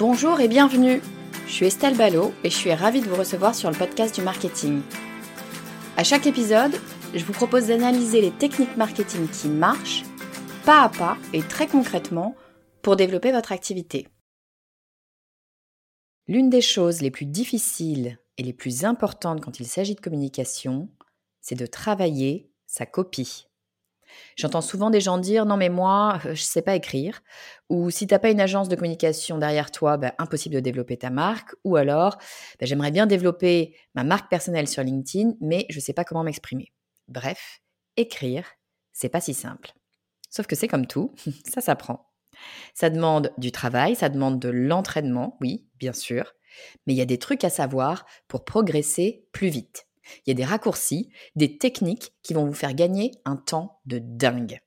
Bonjour et bienvenue. Je suis Estelle Ballot et je suis ravie de vous recevoir sur le podcast du marketing. À chaque épisode, je vous propose d'analyser les techniques marketing qui marchent, pas à pas et très concrètement, pour développer votre activité. L'une des choses les plus difficiles et les plus importantes quand il s'agit de communication, c'est de travailler sa copie. J'entends souvent des gens dire non mais moi euh, je sais pas écrire ou si t'as pas une agence de communication derrière toi, ben, impossible de développer ta marque ou alors ben, j'aimerais bien développer ma marque personnelle sur LinkedIn mais je sais pas comment m'exprimer. Bref, écrire, c'est pas si simple. Sauf que c'est comme tout, ça s'apprend. Ça demande du travail, ça demande de l'entraînement, oui, bien sûr, mais il y a des trucs à savoir pour progresser plus vite. Il y a des raccourcis, des techniques qui vont vous faire gagner un temps de dingue.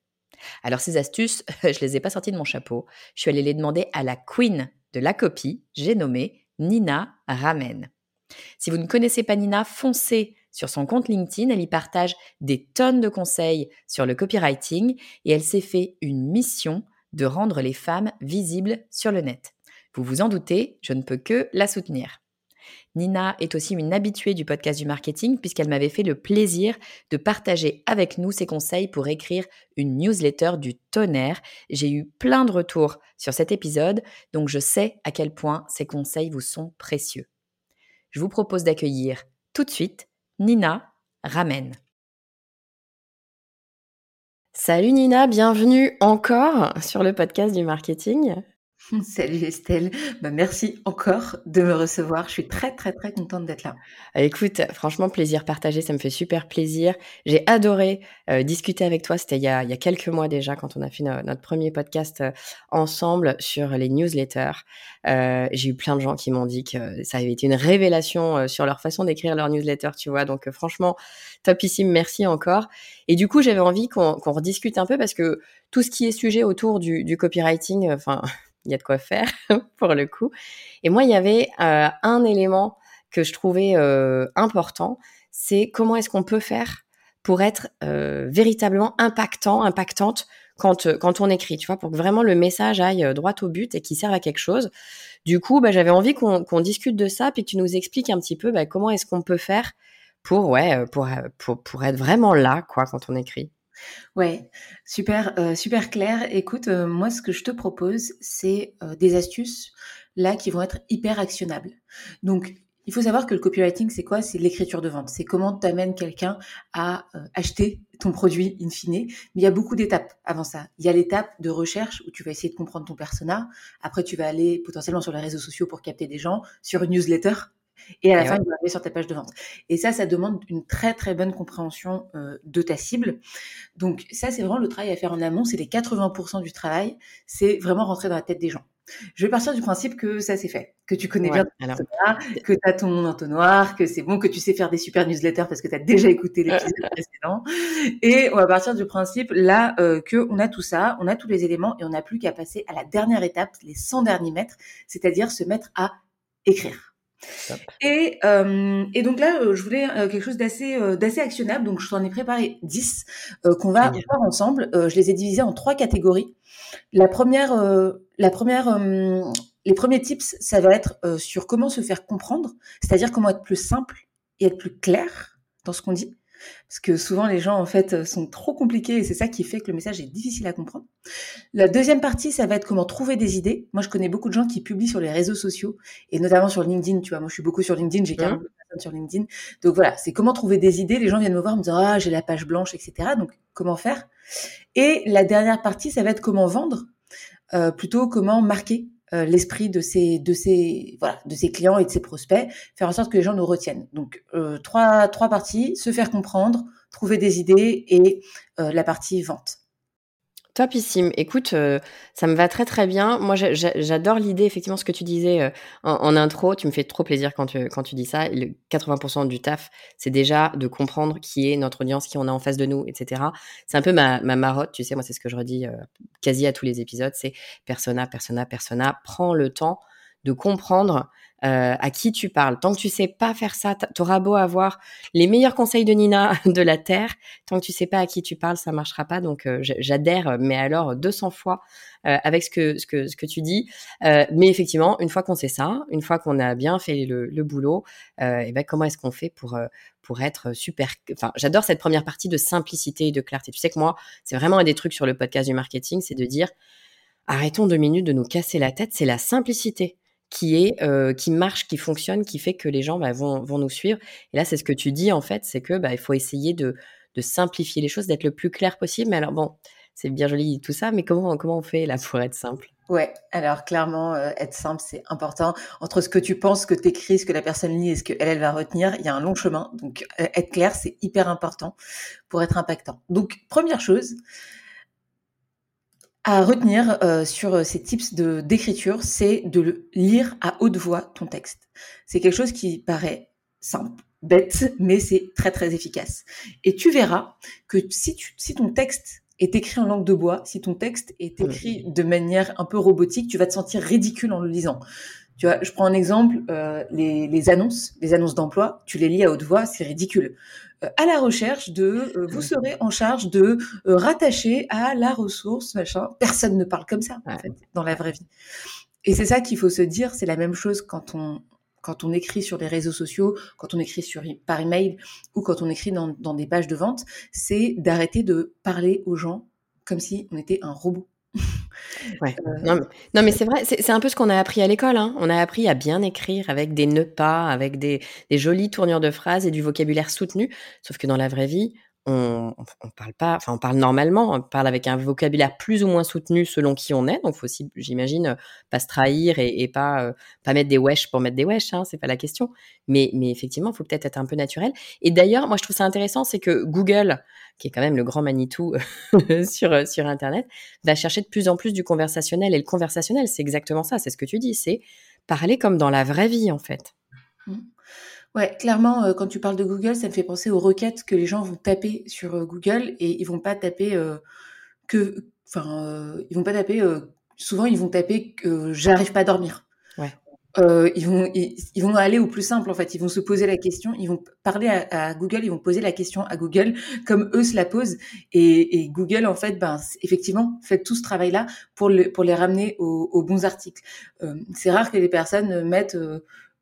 Alors ces astuces, je les ai pas sorties de mon chapeau. Je suis allée les demander à la queen de la copie, j'ai nommé Nina Ramen. Si vous ne connaissez pas Nina, foncez sur son compte LinkedIn, elle y partage des tonnes de conseils sur le copywriting et elle s'est fait une mission de rendre les femmes visibles sur le net. Vous vous en doutez, je ne peux que la soutenir. Nina est aussi une habituée du podcast du marketing puisqu'elle m'avait fait le plaisir de partager avec nous ses conseils pour écrire une newsletter du tonnerre. J'ai eu plein de retours sur cet épisode, donc je sais à quel point ces conseils vous sont précieux. Je vous propose d'accueillir tout de suite Nina Ramen. Salut Nina, bienvenue encore sur le podcast du marketing. Salut Estelle, bah, merci encore de me recevoir. Je suis très très très contente d'être là. Ah, écoute, franchement plaisir partagé, ça me fait super plaisir. J'ai adoré euh, discuter avec toi. C'était il, y a quelques mois déjà quand on a fait notre premier podcast euh, ensemble sur les newsletters. Euh, j'ai eu plein de gens qui m'ont dit que ça avait été une révélation sur leur façon d'écrire leur newsletter, tu vois. Donc franchement topissime, merci encore. Et du coup j'avais envie qu'on rediscute un peu parce que tout ce qui est sujet autour du, du copywriting, enfin il y a de quoi faire pour le coup. Et moi, il y avait euh, un élément que je trouvais euh, important, c'est comment est-ce qu'on peut faire pour être euh, véritablement impactant, impactante quand, quand on écrit, tu vois, pour que vraiment le message aille droit au but et qu'il serve à quelque chose. Du coup, bah, j'avais envie qu'on discute de ça, puis que tu nous expliques un petit peu bah, comment est-ce qu'on peut faire pour, ouais, pour, pour être vraiment là, quoi, quand on écrit. Ouais, super, euh, super clair. Écoute, euh, moi, ce que je te propose, c'est euh, des astuces là qui vont être hyper actionnables. Donc, il faut savoir que le copywriting, c'est quoi? C'est l'écriture de vente. C'est comment tu amènes quelqu'un à acheter ton produit in fine. Mais il y a beaucoup d'étapes avant ça. Il y a l'étape de recherche où tu vas essayer de comprendre ton persona. Après, tu vas aller potentiellement sur les réseaux sociaux pour capter des gens, sur une newsletter et à la fin, il va arriver sur ta page de vente. Et ça, ça demande une très très bonne compréhension euh, de ta cible. Donc ça, c'est vraiment le travail à faire en amont. C'est les 80% du travail. C'est vraiment rentrer dans la tête des gens. Je vais partir du principe que ça c'est fait, que tu connais bien ton persona, que tu as ton entonnoir, que c'est bon, que tu sais faire des super newsletters parce que tu as déjà écouté l'épisode précédent. Et on va partir du principe là euh, que on a tout ça, on a tous les éléments et on n'a plus qu'à passer à la dernière étape, les 100 derniers mètres, c'est-à-dire se mettre à écrire. Et, euh, et donc là, euh, je voulais euh, quelque chose d'assez d'assez actionnable. Donc, je t'en ai préparé 10 qu'on va voir ensemble. je les ai divisés en trois catégories. La première, la première les premiers tips, ça va être sur comment se faire comprendre, c'est-à-dire comment être plus simple et être plus clair dans ce qu'on dit. Parce que souvent, les gens, en fait, sont trop compliqués et c'est ça qui fait que le message est difficile à comprendre. La deuxième partie, ça va être comment trouver des idées. Moi, je connais beaucoup de gens qui publient sur les réseaux sociaux et notamment sur LinkedIn. Tu vois, moi, je suis beaucoup sur LinkedIn, j'ai 40 mmh. personnes sur LinkedIn. Donc voilà, c'est comment trouver des idées. Les gens viennent me voir, me dire, ah, j'ai la page blanche, etc. Donc, comment faire? Et la dernière partie, ça va être comment vendre, euh, plutôt comment marquer euh, l'esprit de ses de ses voilà de ses clients et de ses prospects, faire en sorte que les gens nous retiennent. Donc euh, trois trois parties se faire comprendre, trouver des idées et euh, la partie vente. Topissime. Écoute, euh, ça me va très très bien. Moi, j'adore l'idée, effectivement, ce que tu disais euh, en, intro. Tu me fais trop plaisir quand tu, quand tu dis ça. Le 80% du taf, c'est déjà de comprendre qui est notre audience, qui on a en face de nous, etc. C'est un peu ma, ma marotte, tu sais, moi, c'est ce que je redis euh, quasi à tous les épisodes, c'est persona, persona, persona. Prends le temps de comprendre euh, à qui tu parles. Tant que tu sais pas faire ça, t'auras beau avoir les meilleurs conseils de Nina de la terre, tant que tu sais pas à qui tu parles, ça marchera pas. Donc euh, j'adhère, mais alors 200 fois euh, avec ce que ce que ce que tu dis. mais effectivement, une fois qu'on sait ça, une fois qu'on a bien fait le, le boulot, et ben comment est-ce qu'on fait pour pour être super. Enfin, j'adore cette première partie de simplicité et de clarté. Tu sais que moi, c'est vraiment un des trucs sur le podcast du marketing, c'est de dire arrêtons deux minutes de nous casser la tête. C'est la simplicité qui est qui marche, qui fonctionne, qui fait que les gens bah, vont, vont nous suivre. Et là, c'est ce que tu dis en fait, c'est que bah, il faut essayer de, de simplifier les choses, d'être le plus clair possible. Mais alors bon, c'est bien joli tout ça, mais comment comment on fait là pour être simple? Ouais, alors clairement, euh, être simple, c'est important. Entre ce que tu penses, ce que tu écris, ce que la personne lit et ce qu'elle, elle va retenir, il y a un long chemin. Donc, euh, être clair, c'est hyper important pour être impactant. Donc, première chose, à retenir euh, sur euh, ces tips de d'écriture, c'est de lire à haute voix ton texte. C'est quelque chose qui paraît simple, bête, mais c'est très très efficace. Et tu verras que si, tu, si ton texte est écrit en langue de bois, si ton texte est écrit de manière un peu robotique, tu vas te sentir ridicule en le lisant. Tu vois, je prends un exemple, euh, les, les, annonces, les annonces d'emploi, tu les lis à haute voix, c'est ridicule. Euh, à la recherche de, euh, vous serez en charge de euh, rattacher à la ressource, machin. Personne ne parle comme ça, en fait, dans la vraie vie. Et c'est ça qu'il faut se dire, c'est la même chose quand on, quand on écrit sur les réseaux sociaux, quand on écrit sur, par email ou quand on écrit dans, dans des pages de vente, c'est d'arrêter de parler aux gens comme si on était un robot. Ouais. Euh, non, mais, c'est vrai, c'est un peu ce qu'on a appris à l'école. Hein. On a appris à bien écrire avec des ne pas, avec des, des jolies tournures de phrases et du vocabulaire soutenu. Sauf que dans la vraie vie, on, parle pas, enfin on parle normalement, on parle avec un vocabulaire plus ou moins soutenu selon qui on est. Donc faut aussi, j'imagine, pas se trahir et, pas euh, pas mettre des wesh pour mettre des wesh, hein, c'est pas la question. Mais mais effectivement, faut peut-être être un peu naturel. Et d'ailleurs, moi je trouve ça intéressant, c'est que Google, qui est quand même le grand Manitou sur sur Internet, va chercher de plus en plus du conversationnel. Et le conversationnel, c'est exactement ça, c'est ce que tu dis, c'est parler comme dans la vraie vie en fait. Mmh. Ouais, clairement, euh, quand tu parles de Google, ça me fait penser aux requêtes que les gens vont taper sur euh, Google et ils vont pas taper euh, que, enfin, ils vont pas taper. souvent, ils vont taper que j'arrive pas à dormir. Ouais. ils vont ils, vont aller au plus simple en fait. Ils vont se poser la question. Ils vont parler à, Google. Ils vont poser la question à Google comme eux se la posent. Et, et Google en fait, ben effectivement, fait tout ce travail là pour le, pour les ramener aux, aux bons articles. c'est rare que les personnes mettent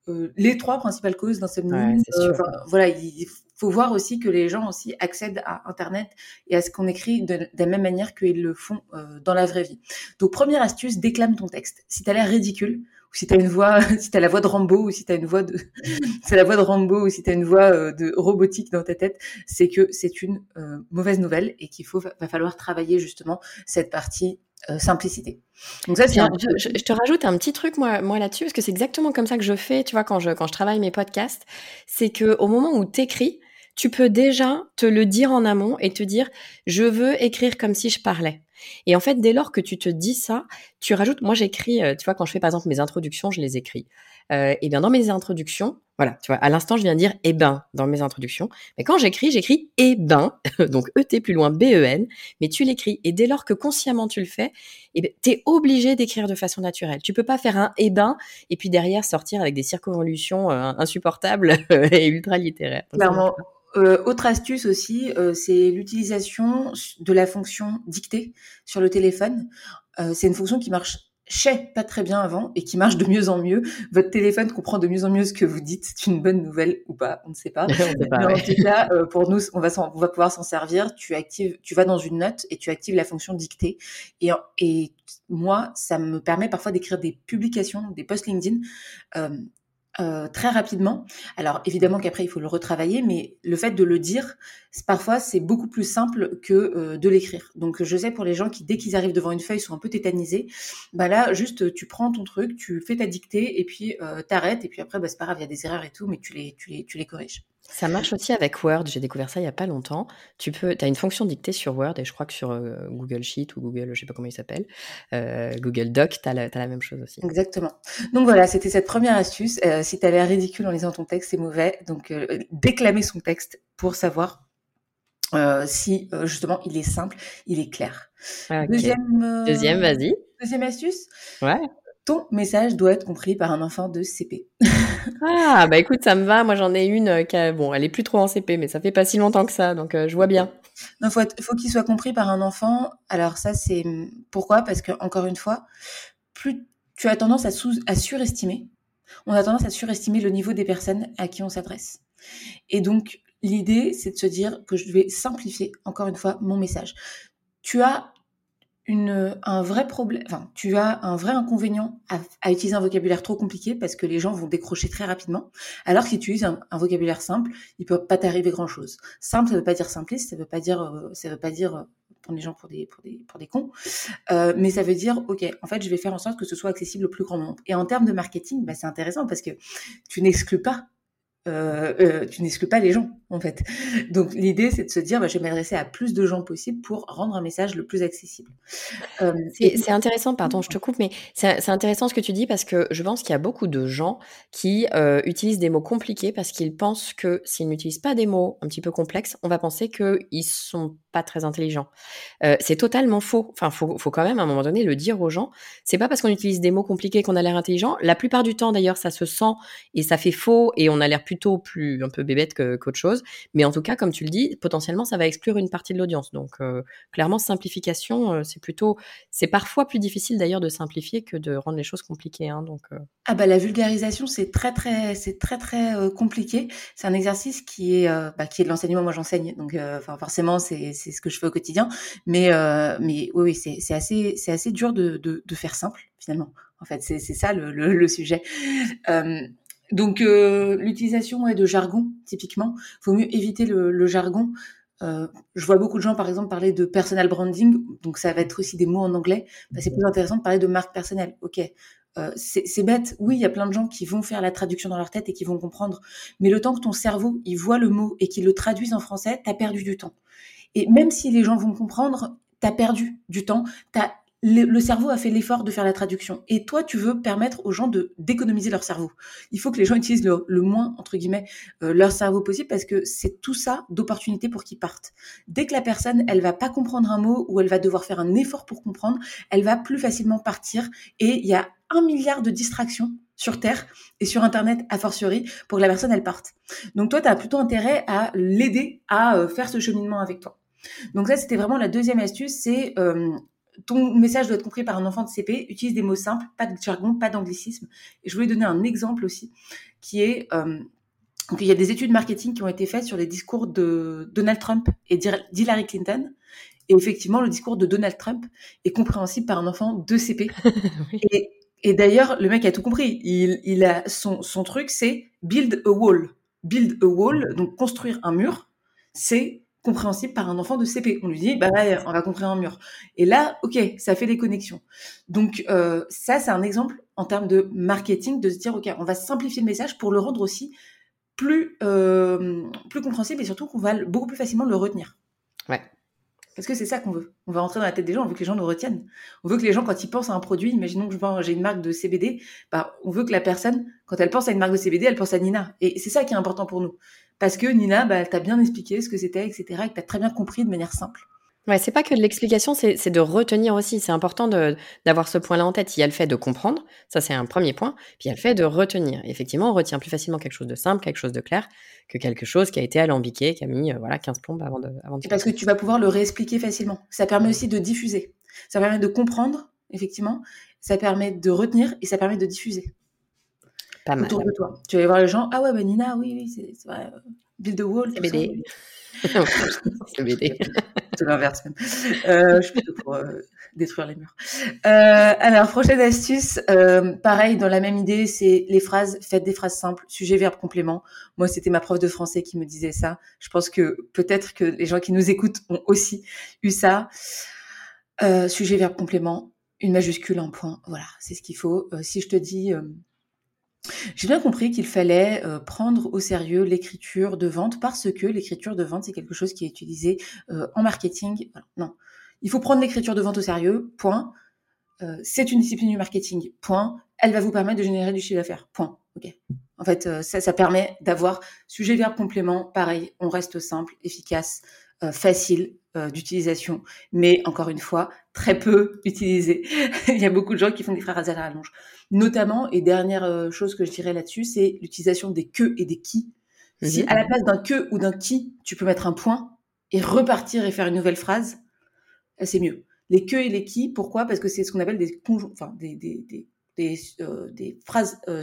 euh, les trois principales causes d'insomnie. Euh, voilà, il faut voir aussi que les gens aussi accèdent à Internet et à ce qu'on écrit de, la même manière qu'ils le font euh, dans la vraie vie. Donc première astuce, déclame ton texte. Si t'as l'air ridicule, ou si t'as une voix, si t'as la voix de Rambo, ou si t'as une voix de, c'est la voix de Rambo, ou si t'as une voix de robotique dans ta tête, c'est que c'est une mauvaise nouvelle et qu'il faut va falloir travailler justement cette partie euh, simplicité. Donc ça, je, te rajoute un petit truc moi, moi là-dessus parce que c'est exactement comme ça que je fais. Tu vois, quand je quand je travaille mes podcasts, c'est que au moment où t'écris, tu peux déjà te le dire en amont et te dire je veux écrire comme si je parlais. Et en fait, dès lors que tu te dis ça, tu rajoutes. Moi, j'écris. Euh, tu vois, quand je fais par exemple mes introductions, je les écris. Euh, et bien dans mes introductions, voilà, tu vois, à l'instant, je viens de dire eh ben dans mes introductions. Mais quand j'écris, j'écris eh ben, donc E-T plus loin B-E-N, mais tu l'écris. Et dès lors que consciemment tu le fais, eh ben, tu es obligé d'écrire de façon naturelle. Tu peux pas faire un eh ben et puis derrière sortir avec des circonvolutions euh, insupportables et ultra littéraires. Clairement. Euh, autre astuce aussi, euh, c'est l'utilisation de la fonction dictée sur le téléphone. c'est une fonction qui marche marchait pas très bien avant et qui marche de mieux en mieux. Votre téléphone comprend de mieux en mieux ce que vous dites. C'est une bonne nouvelle ou pas, on ne sait pas. Mais en tout cas, euh, pour nous, on va, on va pouvoir s'en servir. Tu actives, tu vas dans une note et tu actives la fonction dictée. Et, et moi, ça me permet parfois d'écrire des publications, des posts LinkedIn euh, très rapidement. Alors évidemment qu'après il faut le retravailler, mais le fait de le dire, parfois c'est beaucoup plus simple que euh, de l'écrire. Donc je sais pour les gens qui dès qu'ils arrivent devant une feuille sont un peu tétanisés, bah là juste tu prends ton truc, tu fais ta dictée et puis euh, t'arrêtes et puis après bah, c'est pas grave, il y a des erreurs et tout, mais tu les tu tu les corriges. Ça marche aussi avec Word. J'ai découvert ça il y a pas longtemps. Tu peux, as une fonction dictée sur Word et je crois que sur euh, Google Sheet ou Google, je sais pas comment il s'appelle, euh, Google Doc, tu as, la même chose aussi. Exactement. Donc voilà, c'était cette première astuce. Euh, si tu as l'air ridicule en lisant ton texte, c'est mauvais. Donc déclamer son texte pour savoir si justement il est simple, il est clair. Deuxième, Deuxième, vas-y. Deuxième astuce. Ouais ton message doit être compris par un enfant de CP. ah, bah écoute, ça me va. Moi, j'en ai une euh, qui bon, elle est plus trop en CP, mais ça fait pas si longtemps que ça, donc euh, je vois bien. Il faut, faut qu'il soit compris par un enfant. Alors ça, c'est pourquoi? Parce que encore une fois, plus tu as tendance à, sous... à surestimer. On a tendance à surestimer le niveau des personnes à qui on s'adresse. Et donc, l'idée, c'est de se dire que je vais simplifier, encore une fois, mon message. Tu as une, un vrai problème, enfin, tu as un vrai inconvénient à, utiliser un vocabulaire trop compliqué parce que les gens vont décrocher très rapidement. Alors que si tu utilises un, vocabulaire simple, il peut pas t'arriver grand chose. Simple, ça veut pas dire simpliste, ça veut pas dire, euh, ça veut pas dire prendre les gens pour des, pour des, pour des cons, euh, mais ça veut dire, ok, en fait, je vais faire en sorte que ce soit accessible au plus grand nombre. Et en termes de marketing, bah, c'est intéressant parce que tu n'exclus pas euh, euh, tu n'exclus pas les gens en fait. Donc l'idée c'est de se dire bah, je vais m'adresser à plus de gens possible pour rendre un message le plus accessible. Euh, c'est intéressant, pardon, je te coupe, mais c'est intéressant ce que tu dis parce que je pense qu'il y a beaucoup de gens qui utilisent des mots compliqués parce qu'ils pensent que s'ils n'utilisent pas des mots un petit peu complexes, on va penser qu'ils sont pas très intelligents. c'est totalement faux. Enfin, faut, faut quand même à un moment donné le dire aux gens. C'est pas parce qu'on utilise des mots compliqués qu'on a l'air intelligent. La plupart du temps d'ailleurs ça se sent et ça fait faux et on a l'air plutôt plus un peu bébête qu'autre chose. Mais en tout cas, comme tu le dis, potentiellement, ça va exclure une partie de l'audience. Donc, euh, clairement, simplification, euh, c'est plutôt, c'est parfois plus difficile d'ailleurs de simplifier que de rendre les choses compliquées. Hein, donc, euh. ah bah la vulgarisation, c'est très très, c'est très très compliqué. C'est un exercice qui est, bah, qui est de l'enseignement. Moi, j'enseigne, donc, forcément, c'est ce que je fais au quotidien. Mais mais oui, oui, c'est c'est assez c'est assez dur de, de, faire simple finalement. En fait, c'est ça le, sujet. Donc euh, l'utilisation de jargon, typiquement, faut mieux éviter le, jargon. Euh, je vois beaucoup de gens, par exemple, parler de personal branding, donc ça va être aussi des mots en anglais. Bah, c'est plus intéressant de parler de marque personnelle. Ok, euh, c'est bête. Oui, il y a plein de gens qui vont faire la traduction dans leur tête et qui vont comprendre. Mais le temps que ton cerveau il voit le mot et qu'il le traduise en français, t'as perdu du temps. Et même si les gens vont comprendre, t'as perdu du temps. T'as le, cerveau a fait l'effort de faire la traduction. Et toi, tu veux permettre aux gens de d'économiser leur cerveau. Il faut que les gens utilisent le, moins, entre guillemets, euh, leur cerveau possible parce que c'est tout ça d'opportunité pour qu'ils partent. Dès que la personne, elle va pas comprendre un mot ou elle va devoir faire un effort pour comprendre, elle va plus facilement partir. Et il y a un milliard de distractions sur Terre et sur Internet a fortiori pour que la personne, elle parte. Donc toi, tu as plutôt intérêt à l'aider à euh, faire ce cheminement avec toi. Donc ça, c'était vraiment la deuxième astuce, c'est euh, ton message doit être compris par un enfant de CP. Utilise des mots simples, pas de jargon, pas d'anglicisme. Et je voulais donner un exemple aussi, qui est euh, il y a des études marketing qui ont été faites sur les discours de Donald Trump et d'Hillary Clinton. Et effectivement, le discours de Donald Trump est compréhensible par un enfant de CP. Et, d'ailleurs, le mec a tout compris. Il, il a son, son truc, c'est build a wall. Build a wall, donc construire un mur, c'est compréhensible par un enfant de CP. On lui dit, bah on va construire un mur. Et là, ok, ça fait des connexions. Donc euh, ça, c'est un exemple en termes de marketing, de se dire, ok, on va simplifier le message pour le rendre aussi plus euh, plus compréhensible et surtout qu'on va beaucoup plus facilement le retenir. Ouais. Parce que c'est ça qu'on veut. On va rentrer dans la tête des gens, on veut que les gens nous retiennent. On veut que les gens, quand ils pensent à un produit, imaginons que j'ai une marque de CBD, bah, on veut que la personne, quand elle pense à une marque de CBD, elle pense à Nina. Et c'est ça qui est important pour nous parce que Nina, bah, elle t'a bien expliqué ce que c'était, etc., et que tu as très bien compris de manière simple. Ouais, c'est pas que de l'explication, c'est de retenir aussi. C'est important d'avoir ce point-là en tête. Il y a le fait de comprendre, ça c'est un premier point, puis il y a le fait de retenir. Effectivement, on retient plus facilement quelque chose de simple, quelque chose de clair, que quelque chose qui a été alambiqué, qui a mis euh, voilà 15 plombes avant de. Avant de parce que tu vas pouvoir le réexpliquer facilement. Ça permet aussi de diffuser. Ça permet de comprendre, effectivement, ça permet de retenir et ça permet de diffuser. Pas mal. Autour de toi. Tu vas voir les gens. Ah ouais, bah Nina, oui, oui, c'est vrai. Build the wall. C'est BD. c'est BD. C'est l'inverse même. Euh, je suis plutôt pour euh, détruire les murs. Euh, alors, prochaine astuce. Euh, pareil, dans la même idée, c'est les phrases. Faites des phrases simples. Sujet, verbe, complément. Moi, c'était ma prof de français qui me disait ça. Je pense que peut-être que les gens qui nous écoutent ont aussi eu ça. Euh, sujet, verbe, complément. Une majuscule, un point. Voilà, c'est ce qu'il faut. si je te dis j'ai bien compris qu'il fallait euh, prendre au sérieux l'écriture de vente parce que l'écriture de vente, c'est quelque chose qui est utilisé euh, en marketing. non, il faut prendre l'écriture de vente au sérieux, point. Euh, c'est une discipline du marketing, point. Elle va vous permettre de générer du chiffre d'affaires, point. Ok. En fait, ça, ça permet d'avoir sujet, verbe, complément. Pareil, on reste simple, efficace, facile d'utilisation, mais encore une fois, très peu utilisé. Il y a beaucoup de gens qui font des phrases à la rallonge. Notamment, et dernière euh, chose que je dirais là-dessus, c'est l'utilisation des que et des qui. Si mhm. à la place d'un que ou d'un qui, tu peux mettre un point et repartir et faire une nouvelle phrase, euh, c'est mieux. Les que et les qui, pourquoi? Parce que c'est ce qu'on appelle des, enfin, des, des, des, des, euh, des phrases euh,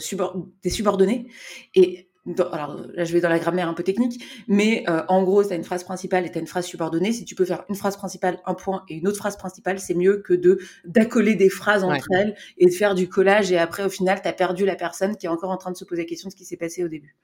des subordonnées. Et alors là je vais dans la grammaire un peu technique, mais euh, en gros, tu as une phrase principale et tu as une phrase subordonnée. Si tu peux faire une phrase principale, un point et une autre phrase principale, c'est mieux que de d'accoler des phrases entre elles et de faire du collage et après au final, tu as perdu la personne qui est encore en train de se poser la question de ce qui s'est passé au début.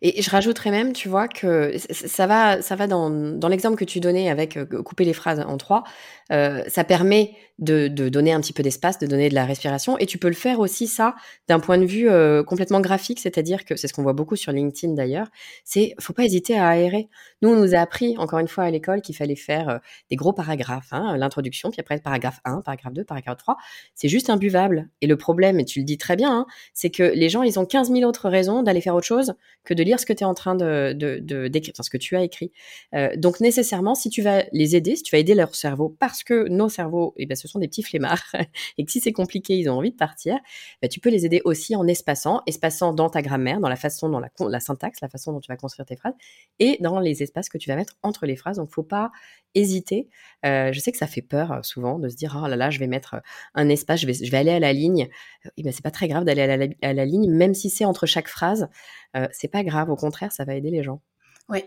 Et je rajouterais même, tu vois, que ça va, ça va dans, dans l'exemple que tu donnais avec euh, couper les phrases en trois. Euh, ça permet de, de, donner un petit peu d'espace, de donner de la respiration. Et tu peux le faire aussi, ça, d'un point de vue euh, complètement graphique, c'est-à-dire que c'est ce qu'on voit beaucoup sur LinkedIn d'ailleurs. C'est, faut pas hésiter à aérer. Nous, on nous a appris, encore une fois, à l'école, qu'il fallait faire euh, des gros paragraphes, hein, l'introduction, puis après paragraphe 1, paragraphe 2, paragraphe 3. C'est juste imbuvable. Et le problème, et tu le dis très bien, hein, c'est que les gens, ils ont 15 000 autres raisons d'aller faire autre chose que de lire ce que tu es en train de, d'écrire, ce que tu as écrit. Euh, donc, nécessairement, si tu vas les aider, si tu vas aider leur cerveau, parce que nos cerveaux, eh ben, sont des petits flemmards, et que si c'est compliqué, ils ont envie de partir, ben, tu peux les aider aussi en espaçant, espaçant dans ta grammaire, dans la façon, dans la, la syntaxe, la façon dont tu vas construire tes phrases, et dans les espaces que tu vas mettre entre les phrases. Donc, faut pas hésiter. Euh, je sais que ça fait peur euh, souvent de se dire, oh là là, je vais mettre un espace, je vais, je vais aller à la ligne. Eh ben, c'est pas très grave d'aller à la, à la ligne, même si c'est entre chaque phrase. Euh, c'est pas grave, au contraire, ça va aider les gens. Oui,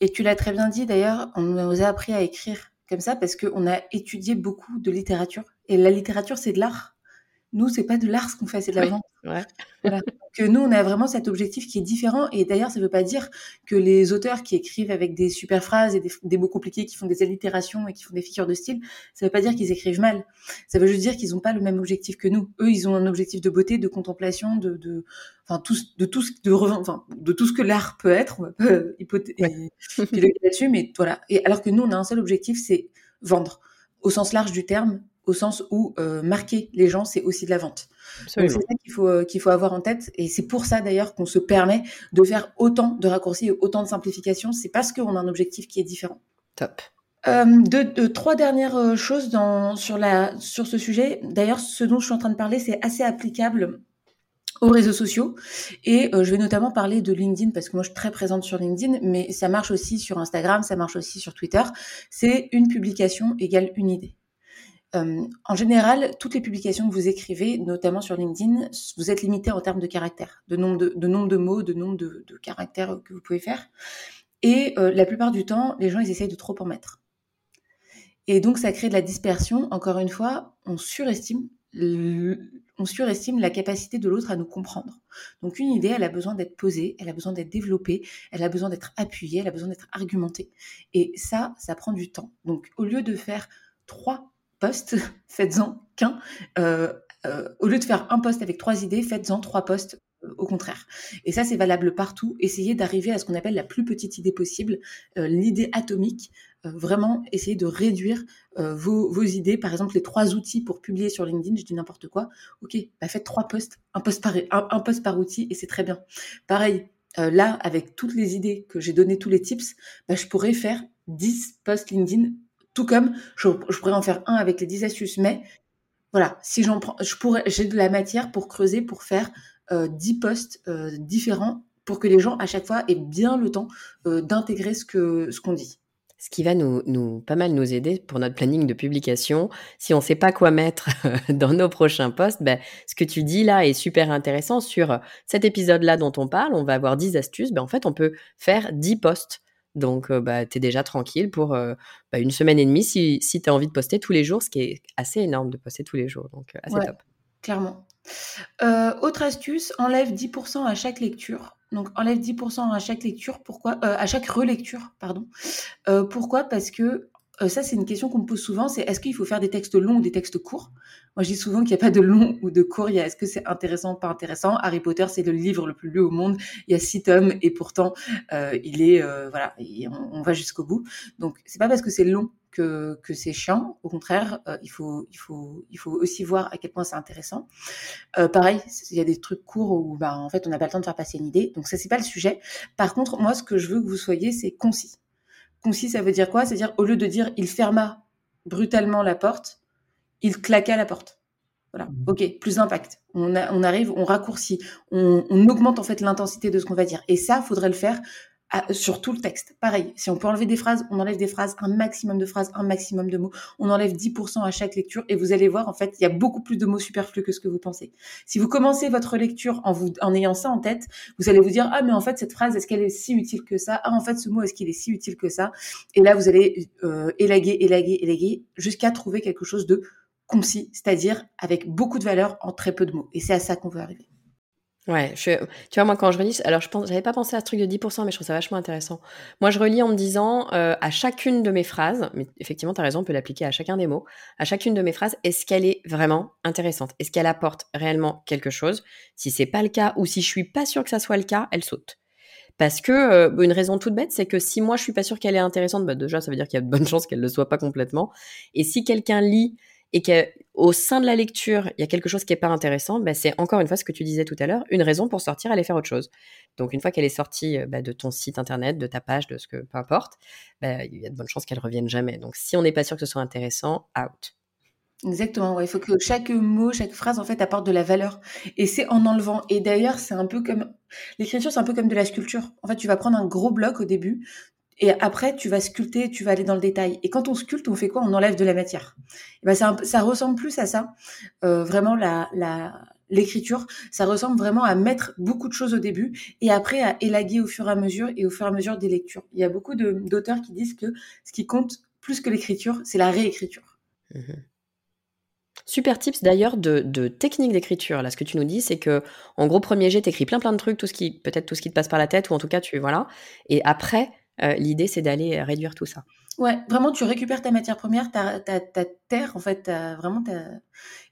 et tu l'as très bien dit d'ailleurs, on nous a appris à écrire comme ça parce qu'on a étudié beaucoup de littérature. Et la littérature, c'est de l'art. Nous, c'est pas de l'art ce qu'on fait, c'est de la Voilà. Que nous, on a vraiment cet objectif qui est différent. Et d'ailleurs, ça veut pas dire que les auteurs qui écrivent avec des super phrases et des, mots compliqués, qui font des allitérations et qui font des figures de style, ça veut pas dire qu'ils écrivent mal. Ça veut juste dire qu'ils ont pas le même objectif que nous. Eux, ils ont un objectif de beauté, de contemplation, de, de enfin, tout, de tout ce, de, enfin, de tout ce que l'art peut être. On va pas hypothéser là-dessus, mais voilà. Et alors que nous, on a un seul objectif, c'est vendre. Au sens large du terme, au sens où euh, marquer les gens, c'est aussi de la vente. C'est ça qu'il faut, euh, qu'il faut avoir en tête. Et c'est pour ça d'ailleurs qu'on se permet de faire autant de raccourcis et autant de simplifications. C'est parce qu'on a un objectif qui est différent. Top. Euh, deux, trois dernières euh, choses dans, sur, la, sur ce sujet. D'ailleurs, ce dont je suis en train de parler, c'est assez applicable aux réseaux sociaux. Et je vais notamment parler de LinkedIn parce que moi je suis très présente sur LinkedIn, mais ça marche aussi sur Instagram, ça marche aussi sur Twitter. C'est une publication égale une idée. Euh, en général, toutes les publications que vous écrivez, notamment sur LinkedIn, vous êtes limité en termes de caractères, de nombre de, mots, de nombre de, caractères que vous pouvez faire. Et euh, la plupart du temps, les gens, ils essayent de trop en mettre. Et donc, ça crée de la dispersion. Encore une fois, on surestime, on surestime la capacité de l'autre à nous comprendre. Donc, une idée, elle a besoin d'être posée, elle a besoin d'être développée, elle a besoin d'être appuyée, elle a besoin d'être argumentée. Et ça, ça prend du temps. Donc, au lieu de faire trois faites-en qu'un. Euh, euh, au lieu de faire un post avec trois idées, faites-en trois posts euh, au contraire. Et ça, c'est valable partout. Essayez d'arriver à ce qu'on appelle la plus petite idée possible, l'idée atomique. vraiment, essayez de réduire vos, idées. Par exemple, les trois outils pour publier sur LinkedIn, je dis n'importe quoi. Ok, bah faites trois posts, un post par, un, post par outil, et c'est très bien. Pareil, là, avec toutes les idées que j'ai données, tous les tips, bah, je pourrais faire 10 posts LinkedIn tout comme je, pourrais en faire un avec les 10 astuces, mais voilà, si j'en prends, j'ai de la matière pour creuser, pour faire euh, 10 posts euh, différents pour que les gens à chaque fois aient bien le temps euh, d'intégrer ce que ce qu'on dit. ce qui va nous, nous, pas mal nous aider pour notre planning de publication. Si on ne sait pas quoi mettre dans nos prochains posts, ben, ce que tu dis là est super intéressant. Sur cet épisode-là dont on parle, on va avoir 10 astuces. Ben, en fait, on peut faire 10 posts. Donc, euh, bah, tu es déjà tranquille pour euh, bah, une semaine et demie si, si tu as envie de poster tous les jours, ce qui est assez énorme de poster tous les jours. Donc, euh, assez top. Clairement. autre astuce, enlève 10% à chaque lecture. Donc enlève 10% à chaque lecture. Pourquoi À chaque relecture, pardon. Pourquoi? Parce que euh, ça, c'est une question qu'on me pose souvent. C'est est-ce qu'il faut faire des textes longs ou des textes courts? Moi, je dis souvent qu'il n'y a pas de long ou de court. Il y a est-ce que c'est intéressant ou pas intéressant? Harry Potter, c'est le livre le plus lu au monde. Il y a six tomes et pourtant, il est voilà, on, on va jusqu'au bout. Donc, c'est pas parce que c'est long que, que c'est chiant. Au contraire, euh, il, faut, il, faut, il faut aussi voir à quel point c'est intéressant. Euh, pareil, il y a des trucs courts où bah, en fait, on n'a pas le temps de faire passer une idée. Donc ça, c'est pas le sujet. Par contre, moi, ce que je veux que vous soyez, c'est concis. Concis, ça veut dire quoi? C'est-à-dire, au lieu de dire il ferma brutalement la porte, il claqua la porte. Voilà, mmh. ok, plus d'impact. On, on arrive, on raccourcit, on, on augmente en fait l'intensité de ce qu'on va dire. Et ça, faudrait le faire sur tout le texte. Pareil, si on peut enlever des phrases, on enlève des phrases, un maximum de phrases, un maximum de mots. On enlève 10% à chaque lecture et vous allez voir, en fait, il y a beaucoup plus de mots superflus que ce que vous pensez. Si vous commencez votre lecture en, vous, en ayant ça en tête, vous allez vous dire, ah, mais en fait, cette phrase, est-ce qu'elle est si utile que ça? Ah, en fait, ce mot, est-ce qu'il est si utile que ça? Et là, vous allez euh, élaguer, élaguer, élaguer, jusqu'à trouver quelque chose de concis, c'est-à-dire avec beaucoup de valeur en très peu de mots. Et c'est à ça qu'on veut arriver. Ouais, je, tu vois, moi, quand je relis, alors je pense, j'avais pas pensé à ce truc de 10%, mais je trouve ça vachement intéressant. Moi, je relis en me disant, euh, à chacune de mes phrases, mais effectivement, tu as raison, on peut l'appliquer à chacun des mots, à chacune de mes phrases, est-ce qu'elle est vraiment intéressante? Est-ce qu'elle apporte réellement quelque chose? Si c'est pas le cas, ou si je suis pas sûre que ça soit le cas, elle saute. Parce que, euh, une raison toute bête, c'est que si moi je suis pas sûre qu'elle est intéressante, bah déjà, ça veut dire qu'il y a de bonnes chances qu'elle ne le soit pas complètement. Et si quelqu'un lit et qu'au sein de la lecture, il y a quelque chose qui n'est pas intéressant, bah, c'est encore une fois ce que tu disais tout à l'heure, une raison pour sortir, aller faire autre chose. Donc une fois qu'elle est sortie euh, bah, de ton site internet, de ta page, de ce que peu importe, bah, il y a de bonnes chances qu'elle revienne jamais. Donc si on n'est pas sûr que ce soit intéressant, out. Exactement, il faut que chaque mot, chaque phrase en fait apporte de la valeur. Et c'est en enlevant. Et d'ailleurs, c'est un peu comme l'écriture, c'est un peu comme de la sculpture. En fait, tu vas prendre un gros bloc au début, et après, tu vas sculpter, tu vas aller dans le détail. Et quand on sculpte, on fait quoi? On enlève de la matière. Et ben ça, ressemble plus à ça. Euh, vraiment, la, l'écriture, ça ressemble vraiment à mettre beaucoup de choses au début et après à élaguer au fur et à mesure et au fur et à mesure des lectures. Il y a beaucoup d'auteurs qui disent que ce qui compte plus que l'écriture, c'est la réécriture. Mmh Super tips d'ailleurs de, de technique d'écriture. Là, ce que tu nous dis, c'est que en gros, premier jet, t'écris plein plein de trucs, tout ce qui, peut-être tout ce qui te passe par la tête, ou en tout cas, tu voilà. Et après, euh, l'idée, c'est d'aller euh, réduire tout ça. Ouais, vraiment, tu récupères ta matière première, ta, ta, ta terre, en fait, vraiment,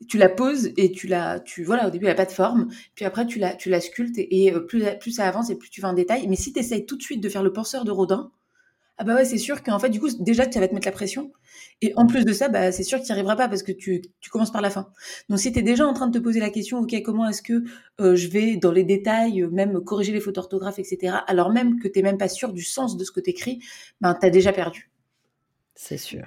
tu la poses et tu la, tu, voilà, au début, elle n'a pas de forme, puis après, tu la, tu la sculptes et, euh, plus, plus ça avance et plus tu vas en détail. Mais si tu essayes tout de suite de faire le penseur de Rodin, ah bah ouais, c'est sûr qu'en fait, du coup, déjà, ça va te mettre la pression. Et en plus de ça, bah, c'est sûr que tu n'y arriveras pas parce que tu, tu, commences par la fin. Donc, si tu es déjà en train de te poser la question, OK, comment est-ce que euh, je vais dans les détails, euh, même corriger les fautes d'orthographe, etc., alors même que tu n'es même pas sûr du sens de ce que tu écris, ben, tu as déjà perdu. C'est sûr.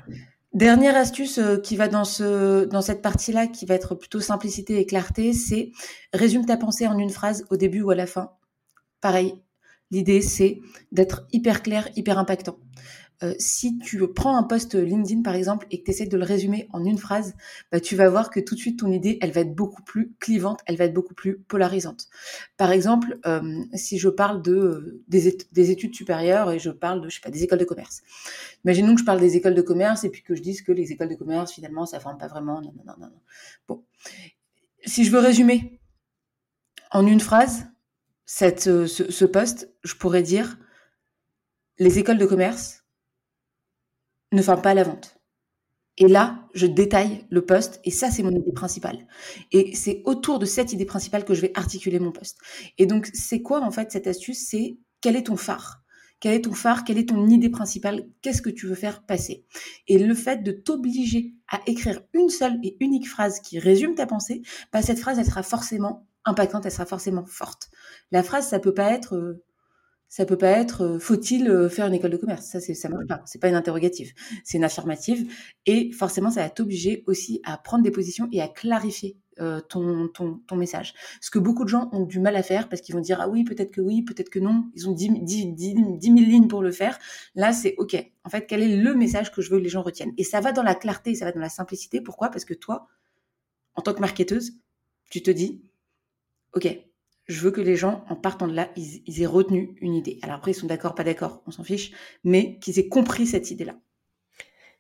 Dernière astuce euh, qui va dans, ce, dans cette partie-là, qui va être plutôt simplicité et clarté, c'est résume ta pensée en une phrase au début ou à la fin. Pareil, L'idée, c'est d'être hyper clair, hyper impactant. Euh, si tu prends un post LinkedIn par exemple et que tu essaies de le résumer en une phrase, bah, tu vas voir que tout de suite ton idée, elle va être beaucoup plus clivante, elle va être beaucoup plus polarisante. Par exemple, euh, si je parle de des, études supérieures et je parle de je sais pas des écoles de commerce. Imaginons que je parle des écoles de commerce et puis que je dise que les écoles de commerce finalement ça forme pas vraiment. Non, non, non, non. Bon, si je veux résumer en une phrase, cette, euh, ce, poste, je pourrais dire les écoles de commerce ne forment pas la vente. Et là, je détaille le poste et ça, c'est mon idée principale. Et c'est autour de cette idée principale que je vais articuler mon poste. Et donc, c'est quoi en fait cette astuce? C'est quel est ton phare? Quel est ton phare? Quelle est ton idée principale? Qu'est-ce que tu veux faire passer? Et le fait de t'obliger à écrire une seule et unique phrase qui résume ta pensée, bah, cette phrase, elle sera forcément impactante, elle sera forcément forte. La phrase, ça peut pas être, euh, ça peut pas être, euh, faut-il euh, faire une école de commerce? Ça, ça marche pas. C'est pas une interrogative, c'est une affirmative. Et forcément, ça va t'obliger aussi à prendre des positions et à clarifier ton, ton, ton, message. Ce que beaucoup de gens ont du mal à faire parce qu'ils vont dire ah oui, peut-être que oui, peut-être que non. Ils ont 10, 10, 10, 10 000 lignes pour le faire. Là, c'est OK. En fait, quel est le message que je veux que les gens retiennent? Et ça va dans la clarté, ça va dans la simplicité. Pourquoi? Parce que toi, en tant que marketeuse, tu te dis OK, je veux que les gens, en partant de là, ils, aient retenu une idée. Alors après, ils sont d'accord, pas d'accord, on s'en fiche, mais qu'ils aient compris cette idée-là.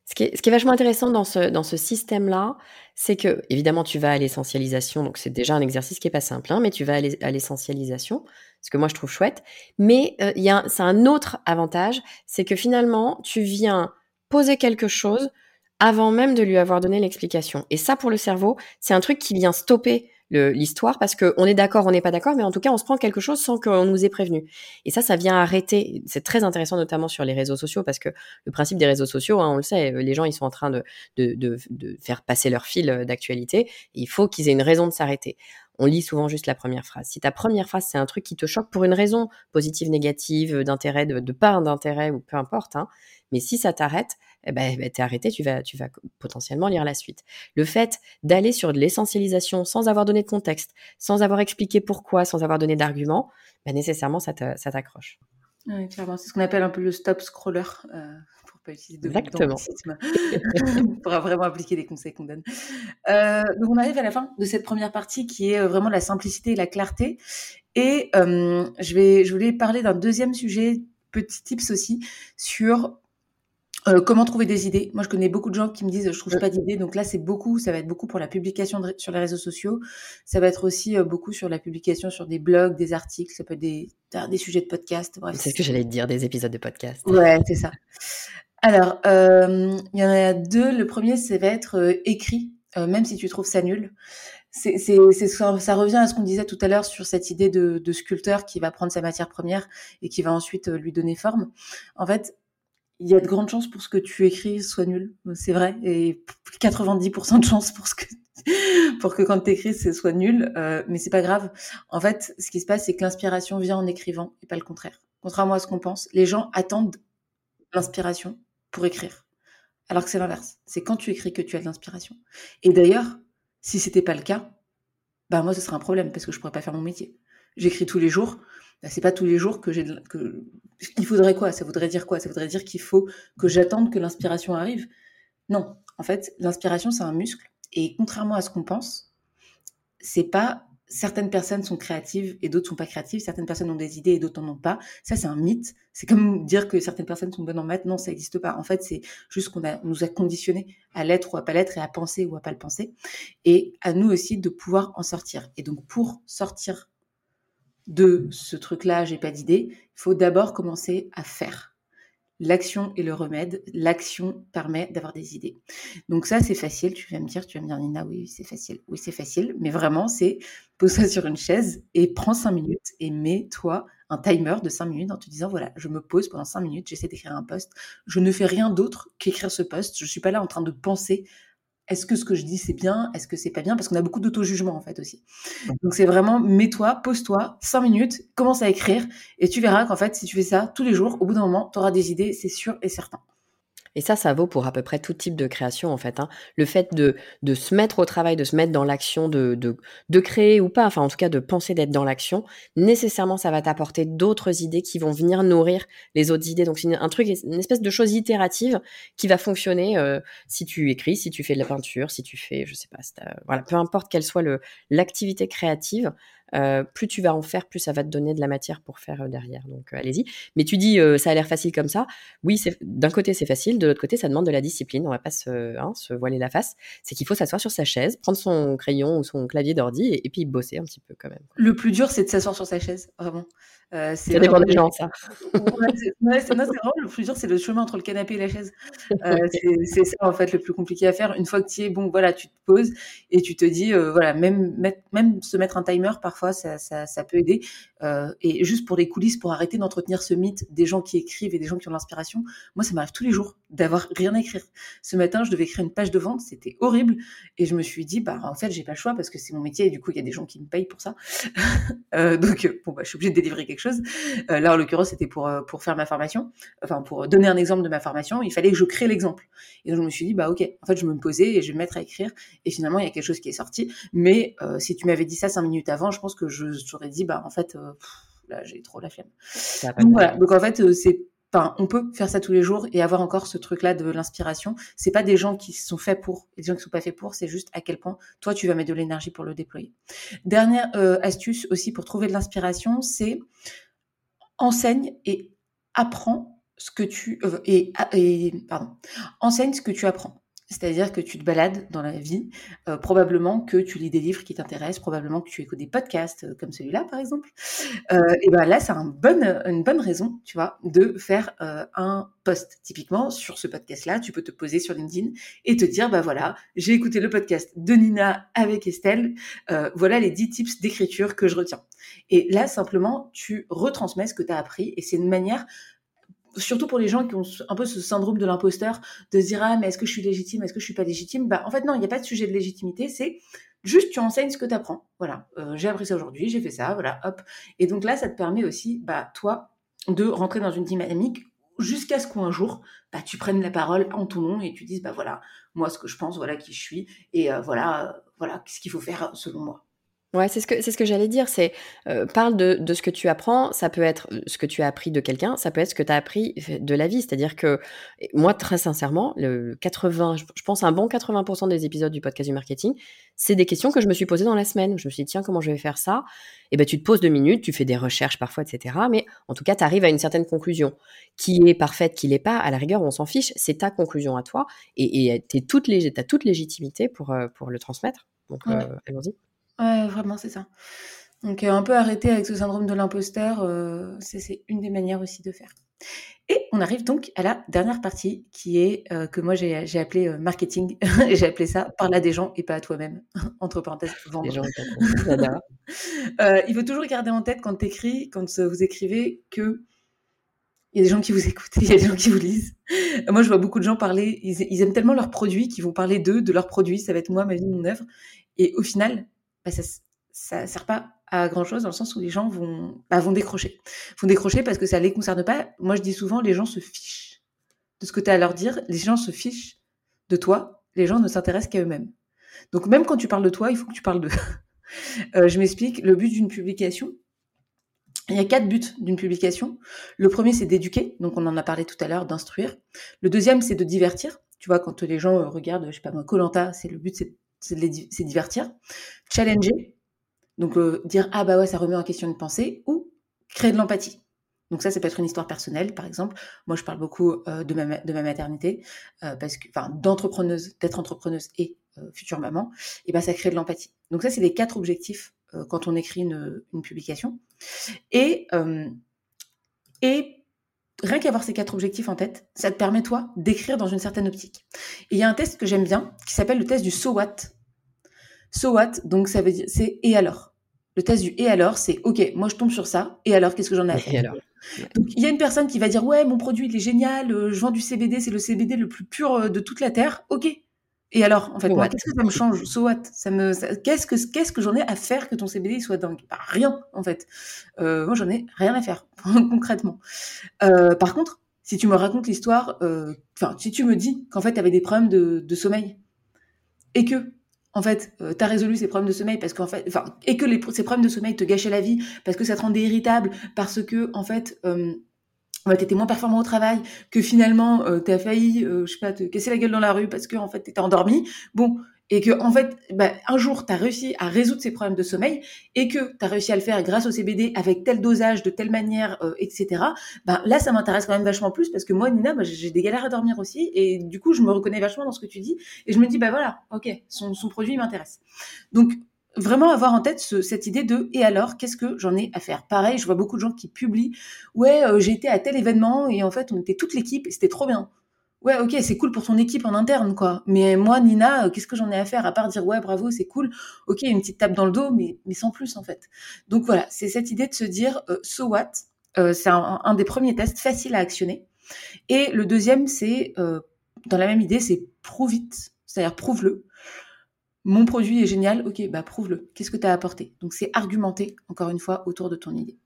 Ce qui, est, vachement intéressant dans ce, système-là, c'est que, évidemment, tu vas à l'essentialisation, donc c'est déjà un exercice qui est pas simple, hein, mais tu vas à l'essentialisation, ce que moi je trouve chouette. Mais euh, y a, c'est un autre avantage, c'est que finalement, tu viens poser quelque chose avant même de lui avoir donné l'explication. Et ça, pour le cerveau, c'est un truc qui vient stopper l'histoire parce qu'on est d'accord, on n'est pas d'accord, mais en tout cas, on se prend quelque chose sans qu'on nous ait prévenu. Et ça, ça vient arrêter. C'est très intéressant, notamment sur les réseaux sociaux, parce que le principe des réseaux sociaux, hein, on le sait, les gens, ils sont en train de, de, de, de faire passer leur fil d'actualité. Il faut qu'ils aient une raison de s'arrêter. On lit souvent juste la première phrase. Si ta première phrase, c'est un truc qui te choque pour une raison positive, négative, d'intérêt, de, de pas d'intérêt, ou peu importe, hein, mais si ça t'arrête, eh ben, eh ben t'es arrêté, tu vas, tu vas potentiellement lire la suite. Le fait d'aller sur de l'essentialisation sans avoir donné de contexte, sans avoir expliqué pourquoi, sans avoir donné d'argument, ben nécessairement ça t'accroche. Oui, clairement, c'est ce qu'on appelle un peu le stop scroller. Euh, pour pas utiliser de Exactement. pour vraiment appliquer les conseils qu'on donne. Euh, donc on arrive à la fin de cette première partie qui est euh, vraiment la simplicité et la clarté. Et euh, je vais, je voulais parler d'un deuxième sujet, petit tips aussi, sur euh, comment trouver des idées? Moi, je connais beaucoup de gens qui me disent je trouve pas d'idées. Donc là, c'est beaucoup. Ça va être beaucoup pour la publication sur les réseaux sociaux. Ça va être aussi euh, beaucoup sur la publication sur des blogs, des articles. Ça peut être des, des sujets de podcast. C'est ce que j'allais te dire, des épisodes de podcast. Ouais, c'est ça. Alors, euh, il y en a deux. Le premier, ça va être écrit, même si tu trouves ça nul. C'est, c'est, ça, ça, revient à ce qu'on disait tout à l'heure sur cette idée de, de sculpteur qui va prendre sa matière première et qui va ensuite lui donner forme. En fait, il y a de grandes chances pour ce que tu écris soit nul, c'est vrai, et 90% de chances pour ce que pour que quand tu écris ce soit nul, euh, mais c'est pas grave. En fait, ce qui se passe, c'est que l'inspiration vient en écrivant et pas le contraire. Contrairement à ce qu'on pense, les gens attendent l'inspiration pour écrire, alors que c'est l'inverse. C'est quand tu écris que tu as de l'inspiration. Et d'ailleurs, si c'était pas le cas, bah moi ce serait un problème parce que je pourrais pas faire mon métier. J'écris tous les jours, bah, c'est pas tous les jours que j'ai que il faudrait quoi? Ça voudrait dire quoi? Ça voudrait dire qu'il faut que j'attende que l'inspiration arrive? Non, en fait, l'inspiration c'est un muscle et contrairement à ce qu'on pense, c'est pas certaines personnes sont créatives et d'autres sont pas créatives, certaines personnes ont des idées et d'autres n'en ont pas. Ça c'est un mythe. C'est comme dire que certaines personnes sont bonnes en maths, non, ça n'existe pas. En fait, c'est juste qu'on a nous a conditionné à l'être ou à pas l'être et à penser ou à pas le penser et à nous aussi de pouvoir en sortir. Et donc pour sortir de ce truc-là, j'ai pas d'idée, il faut d'abord commencer à faire. L'action est le remède. L'action permet d'avoir des idées. Donc ça, c'est facile. Tu vas me dire, tu vas me dire, Nina, oui, c'est facile. Oui, c'est facile. Mais vraiment, c'est pose-toi sur une chaise et prends cinq minutes et mets-toi un timer de cinq minutes en te disant, voilà, je me pose pendant cinq minutes, j'essaie d'écrire un post. Je ne fais rien d'autre qu'écrire ce post. Je suis pas là en train de penser est-ce que ce que je dis c'est bien Est-ce que c'est pas bien? Parce qu'on a beaucoup d'auto-jugement en fait aussi. Donc c'est vraiment mets-toi, pose-toi, cinq minutes, commence à écrire et tu verras qu'en fait si tu fais ça tous les jours, au bout d'un moment, tu auras des idées, c'est sûr et certain. Et ça, ça vaut pour à peu près tout type de création, en fait. Hein. Le fait de, de se mettre au travail, de se mettre dans l'action, de, de, de créer ou pas, enfin en tout cas de penser d'être dans l'action, nécessairement, ça va t'apporter d'autres idées qui vont venir nourrir les autres idées. Donc c'est un truc, une espèce de chose itérative qui va fonctionner euh, si tu écris, si tu fais de la peinture, si tu fais, je sais pas, voilà, peu importe quelle soit l'activité créative, euh, plus tu vas en faire, plus ça va te donner de la matière pour faire euh, derrière. Donc euh, allez-y. Mais tu dis, ça a l'air facile comme ça. Oui, d'un côté c'est facile, de l'autre côté ça demande de la discipline. On va pas se, hein, se voiler la face. C'est qu'il faut s'asseoir sur sa chaise, prendre son crayon ou son clavier d'ordi et, puis bosser un petit peu quand même. Le plus dur c'est de s'asseoir sur sa chaise, vraiment. Euh, ça dépend des gens, ça. c'est vraiment le plus dur, c'est le chemin entre le canapé et la chaise. Euh, c'est ça, en fait, le plus compliqué à faire. Une fois que tu es bon, voilà, tu te poses et tu te dis, euh, voilà, même, même se mettre un timer, parfois, ça, ça, ça peut aider. Et juste pour les coulisses, pour arrêter d'entretenir ce mythe des gens qui écrivent et des gens qui ont l'inspiration, moi, ça m'arrive tous les jours d'avoir rien à écrire. Ce matin, je devais écrire une page de vente, c'était horrible. Et je me suis dit, bah, en fait, j'ai pas le choix parce que c'est mon métier et du coup, il y a des gens qui me payent pour ça. euh, donc, bon, bah, je suis obligée de délivrer quelque chose. Euh, là, en l'occurrence, c'était pour, euh, pour faire ma formation. Enfin, pour donner un exemple de ma formation, il fallait que je crée l'exemple. Et donc, je me suis dit, bah, ok, en fait, je vais me poser et je vais me mettre à écrire. Et finalement, il y a quelque chose qui est sorti. Mais euh, si tu m'avais dit ça cinq minutes avant, je pense que je t'aurais dit, bah, en fait, là, j'ai trop la flemme. Donc, voilà. Donc, en fait, c'est On peut faire ça tous les jours et avoir encore ce truc-là de l'inspiration. C'est pas des gens qui sont faits pour, et des gens qui sont pas faits pour. C'est juste à quel point toi tu vas mettre de l'énergie pour le déployer. Dernière euh, astuce aussi pour trouver de l'inspiration, c'est enseigne et apprends ce que tu euh, pardon enseigne ce que tu apprends. C'est-à-dire que tu te balades dans la vie, euh, probablement que tu lis des livres qui t'intéressent, probablement que tu écoutes des podcasts euh, comme celui-là, par exemple. Euh, et ben là, c'est un une bonne raison, tu vois, de faire un post. Typiquement, sur ce podcast-là, tu peux te poser sur LinkedIn et te dire, bah voilà, j'ai écouté le podcast de Nina avec Estelle. Voilà les 10 tips d'écriture que je retiens. Et là, simplement, tu retransmets ce que tu as appris et c'est une manière surtout pour les gens qui ont un peu ce syndrome de l'imposteur, de se dire ah mais est-ce que je suis légitime, est-ce que je suis pas légitime? Bah en fait non, il n'y a pas de sujet de légitimité, c'est juste tu enseignes ce que tu apprends. Voilà, euh, j'ai appris ça aujourd'hui, j'ai fait ça, voilà, hop. Et donc là, ça te permet aussi, bah toi, de rentrer dans une dynamique jusqu'à ce qu'un jour, bah, tu prennes la parole en ton nom et tu dises bah voilà, moi ce que je pense, voilà qui je suis et euh, voilà, euh, voilà ce qu'il faut faire selon moi. Ouais, c'est ce que c'est ce que j'allais dire. C'est euh, parle de, de ce que tu apprends. Ça peut être euh, ce que tu as appris de quelqu'un. Ça peut être ce que tu as appris de la vie. C'est-à-dire que moi, très sincèrement, le 80, je pense un bon 80% des épisodes du podcast du marketing, c'est des questions que je me suis posées dans la semaine. Je me suis dit tiens comment je vais faire ça? Et ben tu te poses deux minutes, tu fais des recherches parfois, etc. Mais en tout cas, tu arrives à une certaine conclusion qui est parfaite, qui l'est pas. À la rigueur, on s'en fiche. C'est ta conclusion à toi et t'es toute t'as toute légitimité pour euh, pour le transmettre. Donc Ouais. euh, allons-y. Ouais, vraiment, c'est ça. Donc, euh, un peu arrêter avec ce syndrome de l'imposteur, euh, c'est une des manières aussi de faire. Et on arrive donc à la dernière partie qui est euh, que moi j'ai appelé euh, marketing et j'ai appelé ça parle à des gens et pas à toi-même entre parenthèses vendre. gens. Euh, il faut toujours garder en tête quand tu écris, quand vous écrivez que il y a des gens qui vous écoutent, il y a des gens qui vous lisent. Moi, je vois beaucoup de gens parler, ils, ils aiment tellement leurs produits qu'ils vont parler d'eux, de leurs produits, ça va être moi, ma vie, mon œuvre. Et au final, bah, ça, ça sert pas à grand chose dans le sens où les gens vont, bah, vont décrocher. Vont décrocher parce que ça les concerne pas. Moi, je dis souvent, les gens se fichent de ce que tu as à leur dire. Les gens se fichent de toi. Les gens ne s'intéressent qu'à eux-mêmes. Donc, même quand tu parles de toi, il faut que tu parles d'eux. Euh, je m'explique. Le but d'une publication, il y a quatre buts d'une publication. Le premier, c'est d'éduquer. Donc, on en a parlé tout à l'heure, d'instruire. Le deuxième, c'est de divertir. Tu vois, quand les gens euh, regardent, je sais pas moi, Colanta, c'est le but, c'est c'est divertir. Challenger. Donc, euh, dire, ah bah ouais, ça remet en question une pensée. Ou créer de l'empathie. Donc ça, ça peut être une histoire personnelle, par exemple. Moi, je parle beaucoup euh, de, ma, de ma maternité, euh, parce que, enfin, d'entrepreneuse, d'être entrepreneuse et future maman, et ben ça crée de l'empathie. Donc ça, c'est les quatre objectifs quand on écrit une, une publication. Et, et rien qu'avoir ces quatre objectifs en tête, ça te permet, toi, d'écrire dans une certaine optique. Il y a un test que j'aime bien, qui s'appelle le test du so what. So what, donc ça veut dire, c'est et alors. Le test du et alors, c'est ok, moi je tombe sur ça, et alors qu'est-ce que j'en ai à faire Et alors donc, il y a une personne qui va dire Ouais, mon produit, il est génial, euh, je vends du CBD, c'est le CBD le plus pur euh, de toute la Terre. Ok. Et alors, en fait, So what qu'est-ce que ça me change? So what? Ça me, Qu'est-ce que, qu'est-ce que j'en ai à faire que ton CBD il soit dingue? Bah, Rien, en fait. Euh, moi, j'en ai rien à faire, concrètement. Euh, par contre, si tu me racontes l'histoire, enfin, si tu me dis qu'en fait, tu avais des problèmes de, de sommeil et que, en fait, euh, tu as résolu ces problèmes de sommeil parce qu'en fait, enfin, et que ces problèmes de sommeil te gâchaient la vie parce que ça te rendait irritable, parce que, en fait, euh, ouais, t'étais moins performant au travail, que finalement, euh, t'as failli, euh, je sais pas, te casser la gueule dans la rue parce que, en fait, t'étais endormi. Bon. Et que, en fait, bah, un jour, t'as réussi à résoudre ces problèmes de sommeil et que t'as réussi à le faire grâce au CBD avec tel dosage, de telle manière, euh, etc. Ben, là, ça m'intéresse quand même vachement plus parce que moi, Nina, bah, j'ai des galères à dormir aussi et du coup, je me reconnais vachement dans ce que tu dis et je me dis, bah voilà, ok, son, son produit m'intéresse. Donc, vraiment avoir en tête ce- cette idée de et alors, qu'est-ce que j'en ai à faire? Pareil, je vois beaucoup de gens qui publient, ouais, euh, été à tel événement et en fait, on était toute l'équipe et c'était trop bien. Ouais, ok, c'est cool pour ton équipe en interne, quoi. Mais moi, Nina, euh, qu'est-ce que j'en ai à faire à part dire ouais, bravo, c'est cool. Ok, une petite tape dans le dos, mais, mais sans plus en fait. Donc voilà, c'est cette idée de se dire euh, so what? Euh, c'est un, un des premiers tests faciles à actionner. Et le deuxième, c'est dans la même idée, c'est prouve vite, c'est-à-dire prouve-le. Mon produit est génial, ok, bah prouve-le. Qu'est-ce que tu as apporté? Donc c'est argumenter, encore une fois, autour de ton idée.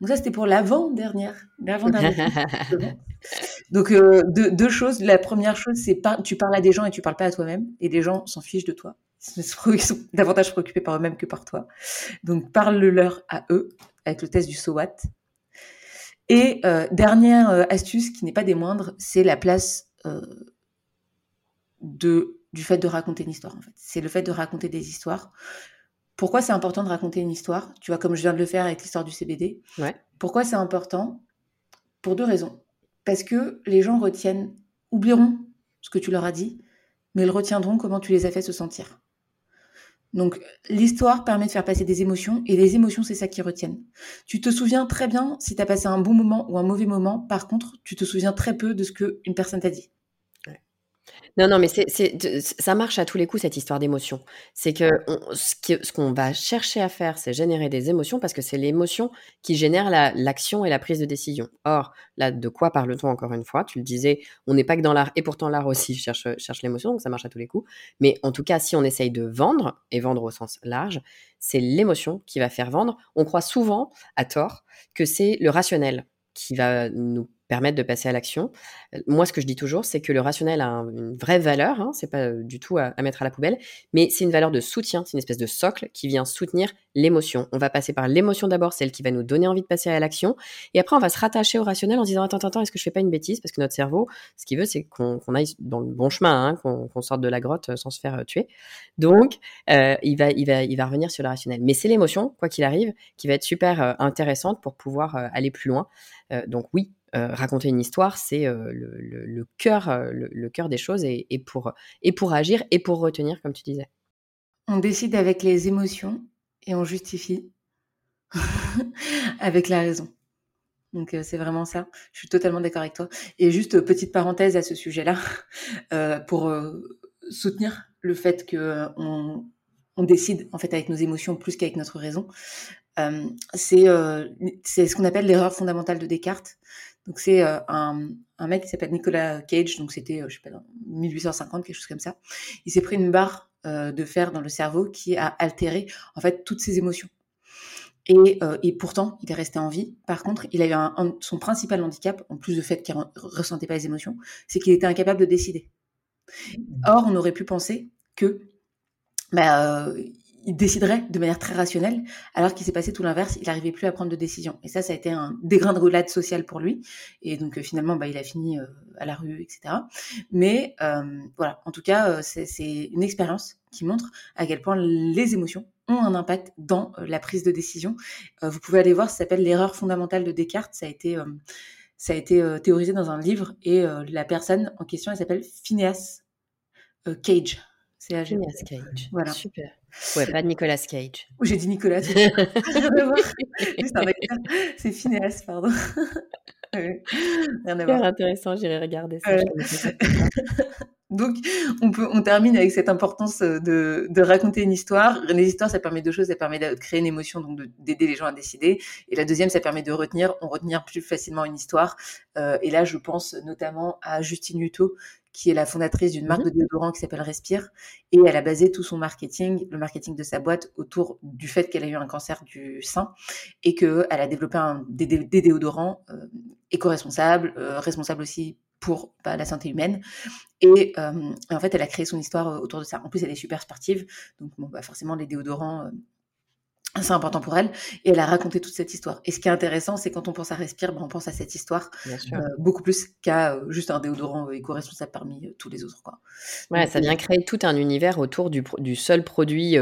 Donc ça, c'était pour l'avant-dernière. Donc deux, choses. La première chose, c'est tu parles à des gens et tu parles pas à toi-même, et les gens s'en fichent de toi. Ils sont davantage préoccupés par eux-mêmes que par toi. Donc parle-leur à eux avec le test du SOWAT. Et dernière astuce qui n'est pas des moindres, c'est la place de, du fait de raconter une histoire. En fait. C'est le fait de raconter des histoires. Pourquoi c'est important de raconter une histoire? Tu vois, comme je viens de le faire avec l'histoire du CBD. Ouais. Pourquoi c'est important? Pour deux raisons. Parce que les gens retiennent, oublieront ce que tu leur as dit, mais ils retiendront comment tu les as fait se sentir. Donc l'histoire permet de faire passer des émotions et les émotions c'est ça qui retiennent. Tu te souviens très bien si tu as passé un bon moment ou un mauvais moment, par contre tu te souviens très peu de ce qu'une personne t'a dit. Non, non, mais ça marche à tous les coups, cette histoire d'émotion. C'est que ce qu'on va chercher à faire, c'est générer des émotions parce que c'est l'émotion qui génère l'action et la prise de décision. Or, là, de quoi parle-t-on encore une fois? Tu le disais, on n'est pas que dans l'art, et pourtant l'art aussi cherche, cherche l'émotion, donc ça marche à tous les coups. Mais en tout cas, si on essaye de vendre, et vendre au sens large, c'est l'émotion qui va faire vendre. On croit souvent, à tort, que c'est le rationnel qui va nous permettre de passer à l'action. Moi, ce que je dis toujours, c'est que le rationnel a une vraie valeur, hein, c'est pas du tout à, mettre à la poubelle, mais c'est une valeur de soutien, c'est une espèce de socle qui vient soutenir l'émotion. On va passer par l'émotion d'abord, celle qui va nous donner envie de passer à l'action, et après on va se rattacher au rationnel en se disant attends, attends, est-ce que je fais pas une bêtise? Parce que notre cerveau, ce qu'il veut, c'est qu'on aille dans le bon chemin, hein, qu'on sorte de la grotte sans se faire tuer. Donc, il va, il va, il va revenir sur le rationnel. Mais c'est l'émotion, quoi qu'il arrive, qui va être super intéressante pour pouvoir aller plus loin. donc oui, euh, raconter une histoire, c'est euh, le, cœur, euh, le, cœur des choses et, pour, et pour agir et pour retenir, comme tu disais. On décide avec les émotions et on justifie avec la raison. Donc c'est vraiment ça. Je suis totalement d'accord avec toi. Et juste petite parenthèse à ce sujet-là pour soutenir le fait que on, décide en fait avec nos émotions plus qu'avec notre raison. c'est ce qu'on appelle l'erreur fondamentale de Descartes. Donc c'est euh, un, un, mec qui s'appelle Nicolas Cage, donc c'était, euh, je sais pas, 1850, quelque chose comme ça. Il s'est pris une barre euh, de fer dans le cerveau qui a altéré en fait toutes ses émotions. Et, et, pourtant, il est resté en vie. Par contre, il a eu un, son principal handicap, en plus du fait qu'il ne ressentait pas les émotions, c'est qu'il était incapable de décider. Or, on aurait pu penser que bah, il déciderait de manière très rationnelle, alors qu'il s'est passé tout l'inverse, il n'arrivait plus à prendre de décision. Et ça, ça a été un dégringolade sociale pour lui. Et donc euh, finalement, bah, il a fini euh, à la rue, etc. Mais euh, voilà, en tout cas, c'est une expérience qui montre à quel point les émotions ont un impact dans la prise de décision. vous pouvez aller voir, ça s'appelle l'erreur fondamentale de Descartes. Ça a été, ça a été théorisé dans un livre et la personne en question, elle s'appelle Phineas Cage. C'est Phineas Cage. Voilà. Super. Ouais, pas Nicolas Cage. J'ai dit Nicolas. c'est Phineas, pardon. Rien à voir. intéressant, j'irai regarder ça. Donc, on, peut, on termine avec cette importance de, de, raconter une histoire. Les histoires, ça permet deux choses. Ça permet de créer une émotion, donc d'aider les gens à décider. Et la deuxième, ça permet de retenir. On retenir plus facilement une histoire. Euh, et là, je pense notamment à Justine Hutto, qui est la fondatrice d'une marque mmh de déodorant qui s'appelle Respire. Et elle a basé tout son marketing, le marketing de sa boîte, autour du fait qu'elle a eu un cancer du sein et qu'elle a développé un, des, déodorants euh, éco-responsables, euh, responsables aussi pour bah, la santé humaine. Et, euh, en fait, elle a créé son histoire autour de ça. En plus, elle est super sportive. Donc, bon, bah, forcément, les déodorants, c'est important pour elle et elle a raconté toute cette histoire. Et ce qui est intéressant, c'est quand on pense à Respire, ben on pense à cette histoire euh, beaucoup plus qu'à euh, juste un déodorant euh, éco-responsable parmi tous les autres. Quoi. Ouais, ça vient créer tout un univers autour du, du seul produit,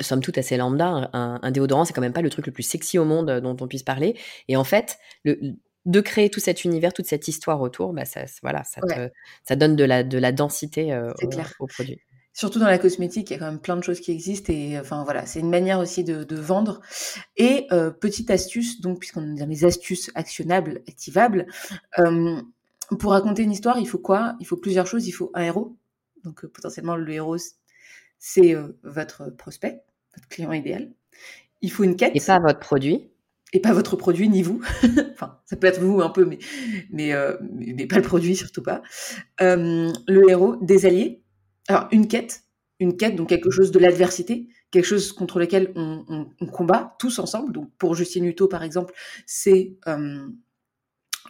somme toute assez lambda. Un, déodorant, c'est quand même pas le truc le plus sexy au monde dont on puisse parler. Et en fait, le, de créer tout cet univers, toute cette histoire autour, bah ça, voilà, ça, ça donne de la, de la densité au, au produit. Surtout dans la cosmétique, il y a quand même plein de choses qui existent et enfin voilà, c'est une manière aussi de, vendre. Et euh, petite astuce, donc puisqu'on est dans les astuces actionnables, activables, euh, pour raconter une histoire, il faut quoi? Il faut plusieurs choses. Il faut un héros, donc euh, potentiellement le héros, c'est votre prospect, votre client idéal. Il faut une quête. Et pas votre produit. et pas votre produit ni vous. enfin, ça peut être vous un peu, mais mais, euh, mais, pas le produit surtout pas. Euh, le héros, des alliés. Alors une quête, une quête donc quelque chose de l'adversité, quelque chose contre lequel on, combat tous ensemble. Donc pour Justine Hutto par exemple, c'est euh,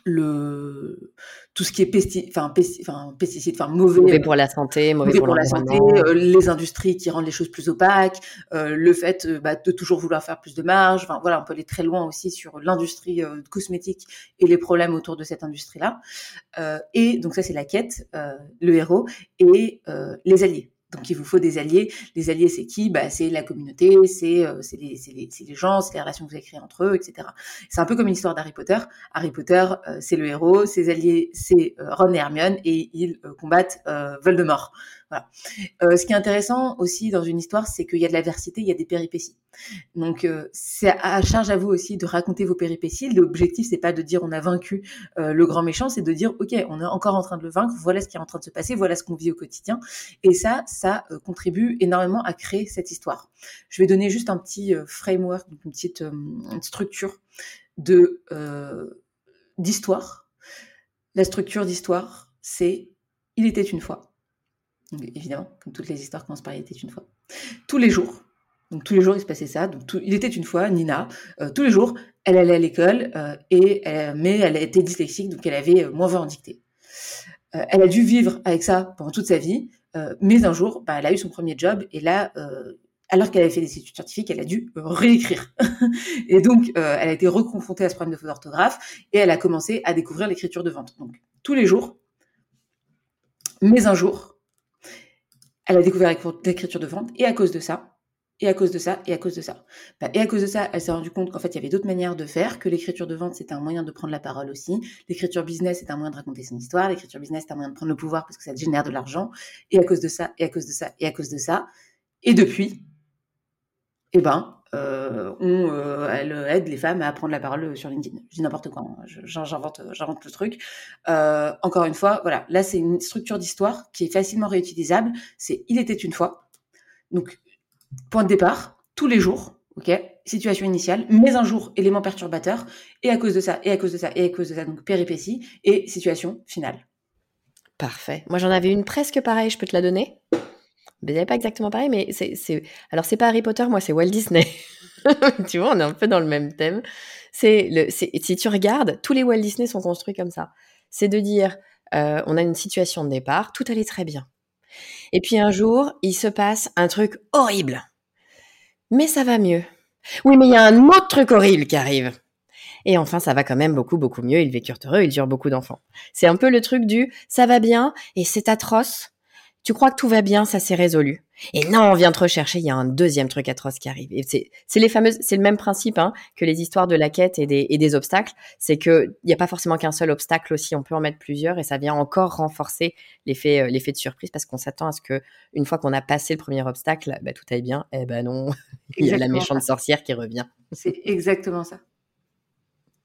le tout ce qui est pesti, enfin, enfin, pesticides, enfin mauvais, mauvais pour la santé, mauvais, pour, la santé, euh, les industries qui rendent les choses plus opaques, euh, le fait euh, bah, de toujours vouloir faire plus de marge. Enfin voilà, on peut aller très loin aussi sur l'industrie cosmétique et les problèmes autour de cette industrie-là. et donc ça c'est la quête, le héros et les alliés. Donc il vous faut des alliés. Les alliés, c'est qui? Bah, C'est la communauté, c'est euh, les, les, les, gens, c'est les relations que vous avez créées entre eux, etc. C'est un peu comme une histoire d'Harry Potter. Harry Potter, euh, c'est le héros, ses alliés, c'est euh, Ron et Hermione, et ils combattent Voldemort. Voilà. Euh, ce qui est intéressant aussi dans une histoire, c'est qu'il y a de l'adversité, il y a des péripéties. Donc euh, c'est à charge à vous aussi de raconter vos péripéties. L'objectif c'est pas de dire on a vaincu euh, le grand méchant, c'est de dire ok on est encore en train de le vaincre, voilà ce qui est en train de se passer, voilà ce qu'on vit au quotidien. Et ça, ça euh, contribue énormément à créer cette histoire. Je vais donner juste un petit euh, framework, une petite une structure de d'histoire. La structure d'histoire, c'est il était une fois évidemment, comme toutes les histoires commencent par Il était une fois. Tous les jours, donc tous les jours il se passait ça. Donc il était une fois, Nina, euh, tous les jours, elle allait à l'école, euh, et mais elle était dyslexique, donc elle avait euh, moins 20 en dictée. elle a dû vivre avec ça pendant toute sa vie, mais un jour, bah, elle a eu son premier job, et là, alors qu'elle avait fait des études scientifiques, elle a dû réécrire. et donc, elle a été reconfrontée à ce problème de faute d'orthographe, et elle a commencé à découvrir l'écriture de vente. Donc, tous les jours, mais un jour, elle a découvert l'écriture de vente et à cause de ça, et à cause de ça, et à cause de ça. Bah, et à cause de ça, elle s'est rendue compte qu'en fait, il y avait d'autres manières de faire, que l'écriture de vente, c'était un moyen de prendre la parole aussi. L'écriture business, c'est un moyen de raconter son histoire. L'écriture business, c'est un moyen de prendre le pouvoir parce que ça génère de l'argent. Et à cause de ça, et à cause de ça, et à cause de ça. Et depuis, eh ben, euh, euh, elle aide les femmes à prendre la parole sur LinkedIn. Je dis n'importe quoi, hein. j'invente, j'invente le truc. Euh, encore une fois, voilà, là c'est une structure d'histoire qui est facilement réutilisable. C'est il était une fois. Donc point de départ, tous les jours, ok. Situation initiale, mais un jour élément perturbateur, et à cause de ça, et à cause de ça, et à cause de ça, donc péripétie et situation finale. Parfait. Moi j'en avais une presque pareille, je peux te la donner? Mais pas exactement pareil, mais c'est, alors c'est pas Harry Potter, moi c'est Walt Disney. tu vois, on est un peu dans le même thème. C'est le, si tu regardes, tous les Walt Disney sont construits comme ça. C'est de dire, euh, on a une situation de départ, tout allait très bien. Et puis un jour, il se passe un truc horrible. Mais ça va mieux. Oui, mais il y a un autre truc horrible qui arrive. Et enfin, ça va quand même beaucoup, beaucoup mieux. Ils vécurent heureux, ils eurent beaucoup d'enfants. C'est un peu le truc du ça va bien et c'est atroce, tu crois que tout va bien, ça s'est résolu. Et non, on vient te rechercher, il y a un deuxième truc atroce qui arrive. Et c'est les fameuses, c'est le même principe hein, que les histoires de la quête et des, et des obstacles. C'est que il n'y a pas forcément qu'un seul obstacle aussi, on peut en mettre plusieurs et ça vient encore renforcer l'effet, euh, l'effet de surprise parce qu'on s'attend à ce que une fois qu'on a passé le premier obstacle, bah, tout aille bien. Eh ben non, il y a la méchante sorcière qui revient. C'est exactement ça.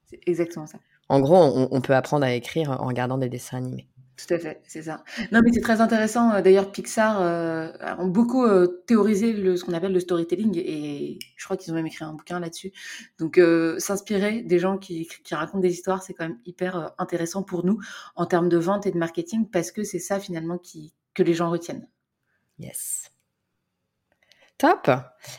C'est exactement ça. En gros, on, on peut apprendre à écrire en regardant des dessins animés. Tout à fait, c'est ça. Non, mais c'est très intéressant. Euh, d'ailleurs, Pixar euh, ont beaucoup euh, théorisé le, ce qu'on appelle le storytelling et je crois qu'ils ont même écrit un bouquin là-dessus. Donc, s'inspirer des gens qui, qui, racontent des histoires, c'est quand même hyper intéressant pour nous en termes de vente et de marketing parce que c'est ça finalement qui, que les gens retiennent. Yes. Top.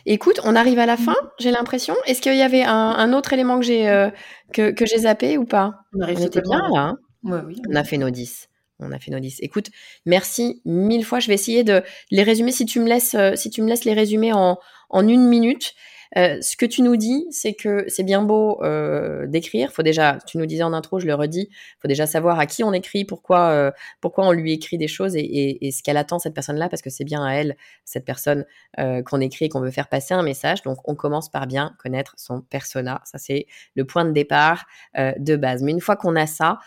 Écoute, on arrive à la fin, j'ai l'impression. Est-ce qu'il y avait un, un, autre élément que j'ai que, que j'ai zappé ou pas? On, était bien là. Hein? Ouais, oui, on a fait nos 10 on a fait nos 10. Écoute, merci mille fois. Je vais essayer de les résumer. Si tu me laisses, euh, si tu me laisses les résumer en, en une minute, euh, ce que tu nous dis, c'est que c'est bien beau euh, d'écrire. Faut déjà, tu nous disais en intro, je le redis, faut déjà savoir à qui on écrit, pourquoi, pourquoi on lui écrit des choses et, et, ce qu'elle attend cette personne-là, parce que c'est bien à elle, cette personne qu'on écrit et qu'on veut faire passer un message. Donc, on commence par bien connaître son persona. Ça, c'est le point de départ de base. Mais une fois qu'on a ça,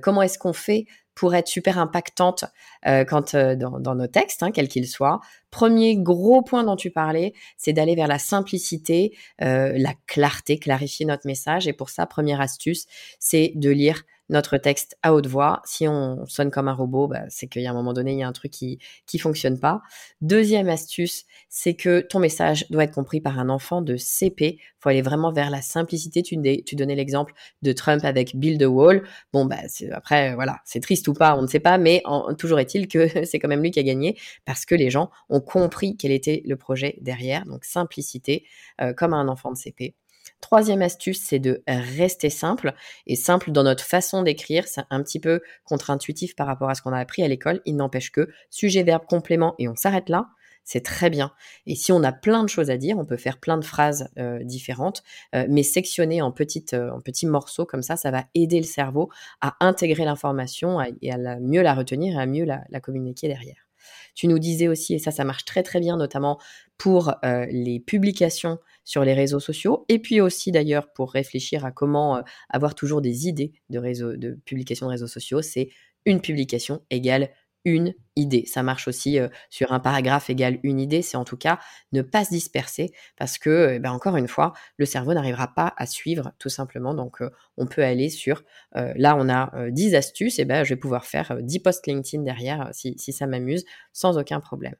comment est-ce qu'on fait pour être super impactante euh, quand euh, dans, nos textes, hein, quels qu'ils soient. Premier gros point dont tu parlais, c'est d'aller vers la simplicité, euh, la clarté, clarifier notre message. Et pour ça, première astuce, c'est de lire notre texte à haute voix. Si on sonne comme un robot, bah, c'est qu'il y a un moment donné, il y a un truc qui qui fonctionne pas. Deuxième astuce, c'est que ton message doit être compris par un enfant de CP. Faut aller vraiment vers la simplicité. Tu, donnais l'exemple de Trump avec Build the Wall. Bon, bah, après, voilà, c'est triste ou pas, on ne sait pas, mais toujours est-il que c'est quand même lui qui a gagné parce que les gens ont compris quel était le projet derrière. Donc, simplicité, euh, comme un enfant de CP. Troisième astuce, c'est de rester simple. Et simple dans notre façon d'écrire, c'est un petit peu contre-intuitif par rapport à ce qu'on a appris à l'école. Il n'empêche que sujet, verbe, complément, et on s'arrête là. C'est très bien. Et si on a plein de choses à dire, on peut faire plein de phrases euh, différentes, euh, mais sectionner en, petites, euh, en petits morceaux comme ça, ça va aider le cerveau à intégrer l'information et à mieux la retenir et à mieux la communiquer derrière. Tu nous disais aussi, et ça, ça marche très très bien, notamment pour les publications sur les réseaux sociaux, et puis aussi d'ailleurs pour réfléchir à comment euh, avoir toujours des idées de, réseau, de publication de réseaux sociaux, c'est une publication égale une idée. Ça marche aussi euh, sur un paragraphe égal une idée, c'est en tout cas ne pas se disperser parce que, eh ben, encore une fois, le cerveau n'arrivera pas à suivre tout simplement. Donc, euh, on peut aller sur, euh, là, on a 10 astuces, et ben, je vais pouvoir faire 10 posts LinkedIn derrière si, si ça m'amuse sans aucun problème.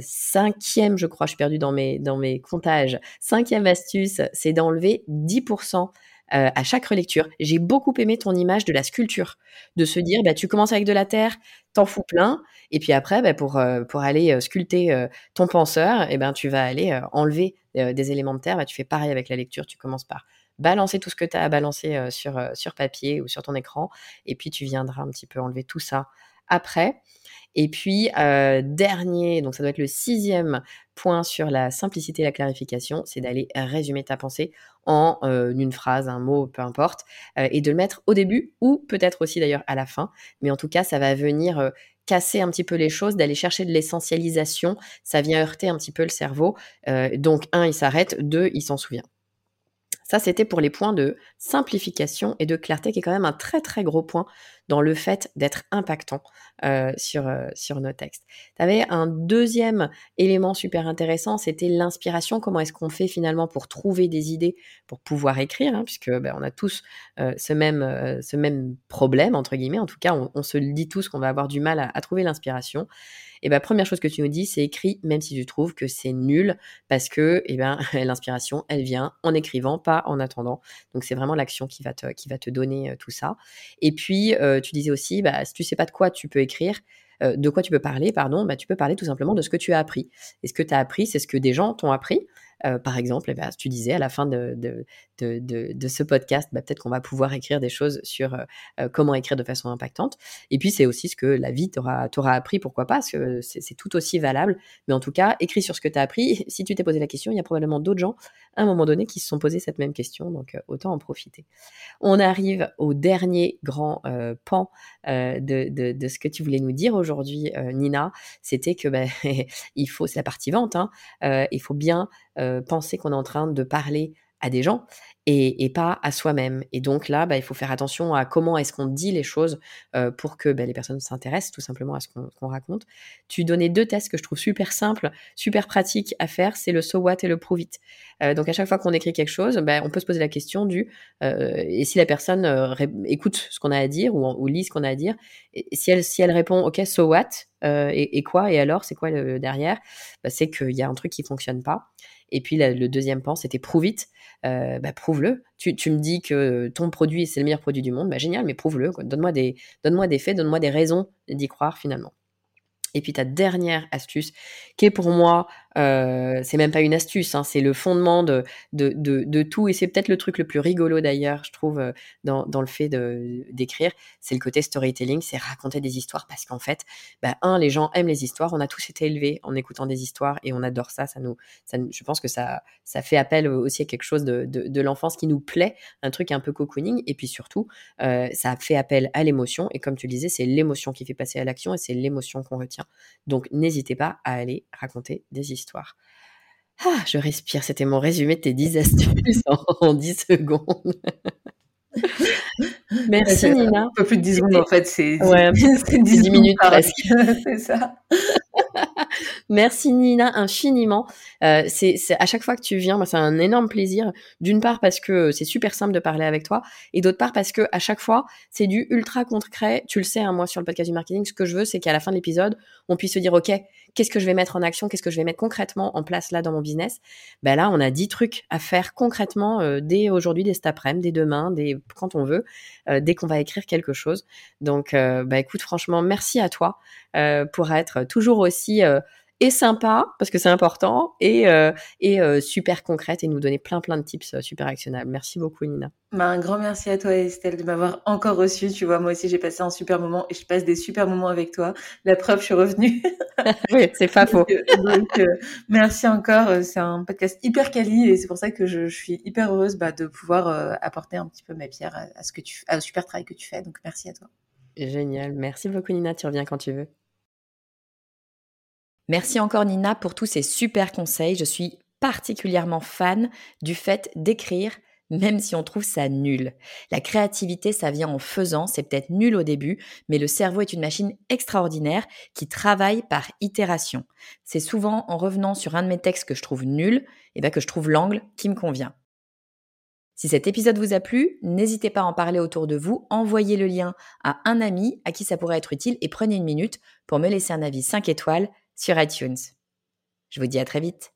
cinquième, je crois, je suis perdue dans mes, dans mes comptages. Cinquième astuce, c'est d'enlever 10% euh, à chaque relecture. J'ai beaucoup aimé ton image de la sculpture, de se dire, bah, tu commences avec de la terre, t'en fous plein, et puis après, bah, pour, euh, pour aller euh, sculpter ton penseur, et eh ben, tu vas aller enlever des éléments de terre. Bah, tu fais pareil avec la lecture, tu commences par balancer tout ce que tu as à balancer sur, sur papier ou sur ton écran, et puis tu viendras un petit peu enlever tout ça après. Et puis, euh, dernier, donc ça doit être le sixième point sur la simplicité et la clarification, c'est d'aller résumer ta pensée en euh, une phrase, un mot, peu importe, euh, et de le mettre au début ou peut-être aussi d'ailleurs à la fin. Mais en tout cas, ça va venir casser un petit peu les choses, d'aller chercher de l'essentialisation. Ça vient heurter un petit peu le cerveau. donc, un, il s'arrête. Deux, il s'en souvient. Ça, c'était pour les points de simplification et de clarté, qui est quand même un très très gros point dans le fait d'être impactant euh, sur, euh, sur nos textes. Tu avais un deuxième élément super intéressant, c'était l'inspiration. Comment est-ce qu'on fait finalement pour trouver des idées pour pouvoir écrire, hein, puisque ben, on a tous euh, ce, même, ce même problème, entre guillemets. En tout cas, on, se le dit tous qu'on va avoir du mal à trouver l'inspiration et ben première chose que tu nous dis, c'est écrit, même si tu trouves que c'est nul, parce que eh ben, l'inspiration, elle vient en écrivant, pas en attendant. Donc c'est vraiment l'action qui va te, qui va te donner tout ça. Et puis tu disais aussi, bah, si tu sais pas de quoi tu peux écrire, euh, de quoi tu peux parler, pardon, bah, tu peux parler tout simplement de ce que tu as appris. Et ce que tu as appris, c'est ce que des gens t'ont appris. Euh, par exemple, eh ben, tu disais à la fin de, de, ce podcast, bah, peut-être qu'on va pouvoir écrire des choses sur euh, euh, comment écrire de façon impactante. Et puis, c'est aussi ce que la vie t'aura appris, pourquoi pas, parce que c'est tout aussi valable. Mais en tout cas, écris sur ce que tu as appris. Si tu t'es posé la question, il y a probablement d'autres gens à un moment donné qui se sont posés cette même question, donc autant en profiter. On arrive au dernier grand pan de, de, ce que tu voulais nous dire aujourd'hui, Nina. C'était que ben, il faut, c'est la partie vente, hein, il faut bien euh, penser qu'on est en train de parler à des gens et, pas à soi-même. Et donc là, bah, il faut faire attention à comment est-ce qu'on dit les choses euh, pour que bah, les personnes s'intéressent tout simplement à ce qu'on raconte. Tu donnais deux tests que je trouve super simples, super pratiques à faire, c'est le so what et le prove it. Euh, donc à chaque fois qu'on écrit quelque chose, bah, on peut se poser la question du et si la personne écoute ce qu'on a à dire ou, lit ce qu'on a à dire, si elle répond ok so what et, quoi et alors c'est quoi derrière, c'est qu'il y a un truc qui fonctionne pas. Et puis le deuxième point, c'était prouve it. Euh, bah, prouve-le. Tu, tu, me dis que ton produit, c'est le meilleur produit du monde. Bah, génial, mais prouve-le. Donne-moi des, donne-moi des faits, donne-moi des raisons d'y croire finalement. Et puis ta dernière astuce, qui est pour moi, euh, c'est même pas une astuce, hein, c'est le fondement de, tout, et c'est peut-être le truc le plus rigolo d'ailleurs, je trouve, euh, dans, le fait d'écrire, c'est le côté storytelling, c'est raconter des histoires, parce qu'en fait, bah, un, les gens aiment les histoires, on a tous été élevés en écoutant des histoires, et on adore ça, ça nous, je pense que ça, ça fait appel aussi à quelque chose de l'enfance qui nous plaît, un truc un peu cocooning, et puis surtout, euh, ça fait appel à l'émotion, et comme tu le disais, c'est l'émotion qui fait passer à l'action, et c'est l'émotion qu'on retient. Donc n'hésitez pas à aller raconter des histoires. Ah, je respire, c'était mon résumé de tes 10 astuces en, 10 secondes. Merci Nina. Un peu plus de 10 secondes en fait, c'est ouais, 10, 10 minutes presque. c'est ça. Merci Nina infiniment. Euh, c'est à chaque fois que tu viens, moi c'est un énorme plaisir. D'une part parce que c'est super simple de parler avec toi, et d'autre part parce que à chaque fois c'est du ultra concret. Tu le sais, hein, moi sur le podcast du marketing, ce que je veux c'est qu'à la fin de l'épisode, on puisse se dire ok, qu'est-ce que je vais mettre en action, qu'est-ce que je vais mettre concrètement en place là dans mon business? Ben là, on a 10 trucs à faire concrètement euh, dès aujourd'hui, dès cet après-midi, dès demain, dès quand on veut, dès qu'on va écrire quelque chose. Donc, euh, bah écoute, franchement, merci à toi pour être toujours aussi et sympa parce que c'est important et, euh, et euh, super concrète et nous donner plein plein de tips euh, super actionnables. Merci beaucoup Nina. Bah, un grand merci à toi Estelle de m'avoir encore reçu. Tu vois, moi aussi j'ai passé un super moment et je passe des super moments avec toi. La preuve, je suis revenue. oui, c'est pas faux. donc, merci encore. C'est un podcast hyper quali et c'est pour ça que je, je suis hyper heureuse bah, de pouvoir apporter un petit peu ma pierre à, à ce que tu, à, au super travail que tu fais. Donc merci à toi. Génial. Merci beaucoup Nina. Tu reviens quand tu veux. Merci encore Nina pour tous ces super conseils. Je suis particulièrement fan du fait d'écrire même si on trouve ça nul. La créativité, ça vient en faisant, c'est peut-être nul au début, mais le cerveau est une machine extraordinaire qui travaille par itération. C'est souvent en revenant sur un de mes textes que je trouve nul, et eh bien que je trouve l'angle qui me convient. Si cet épisode vous a plu, n'hésitez pas à en parler autour de vous, envoyez le lien à un ami à qui ça pourrait être utile et prenez une minute pour me laisser un avis 5 étoiles sur iTunes. Je vous dis à très vite.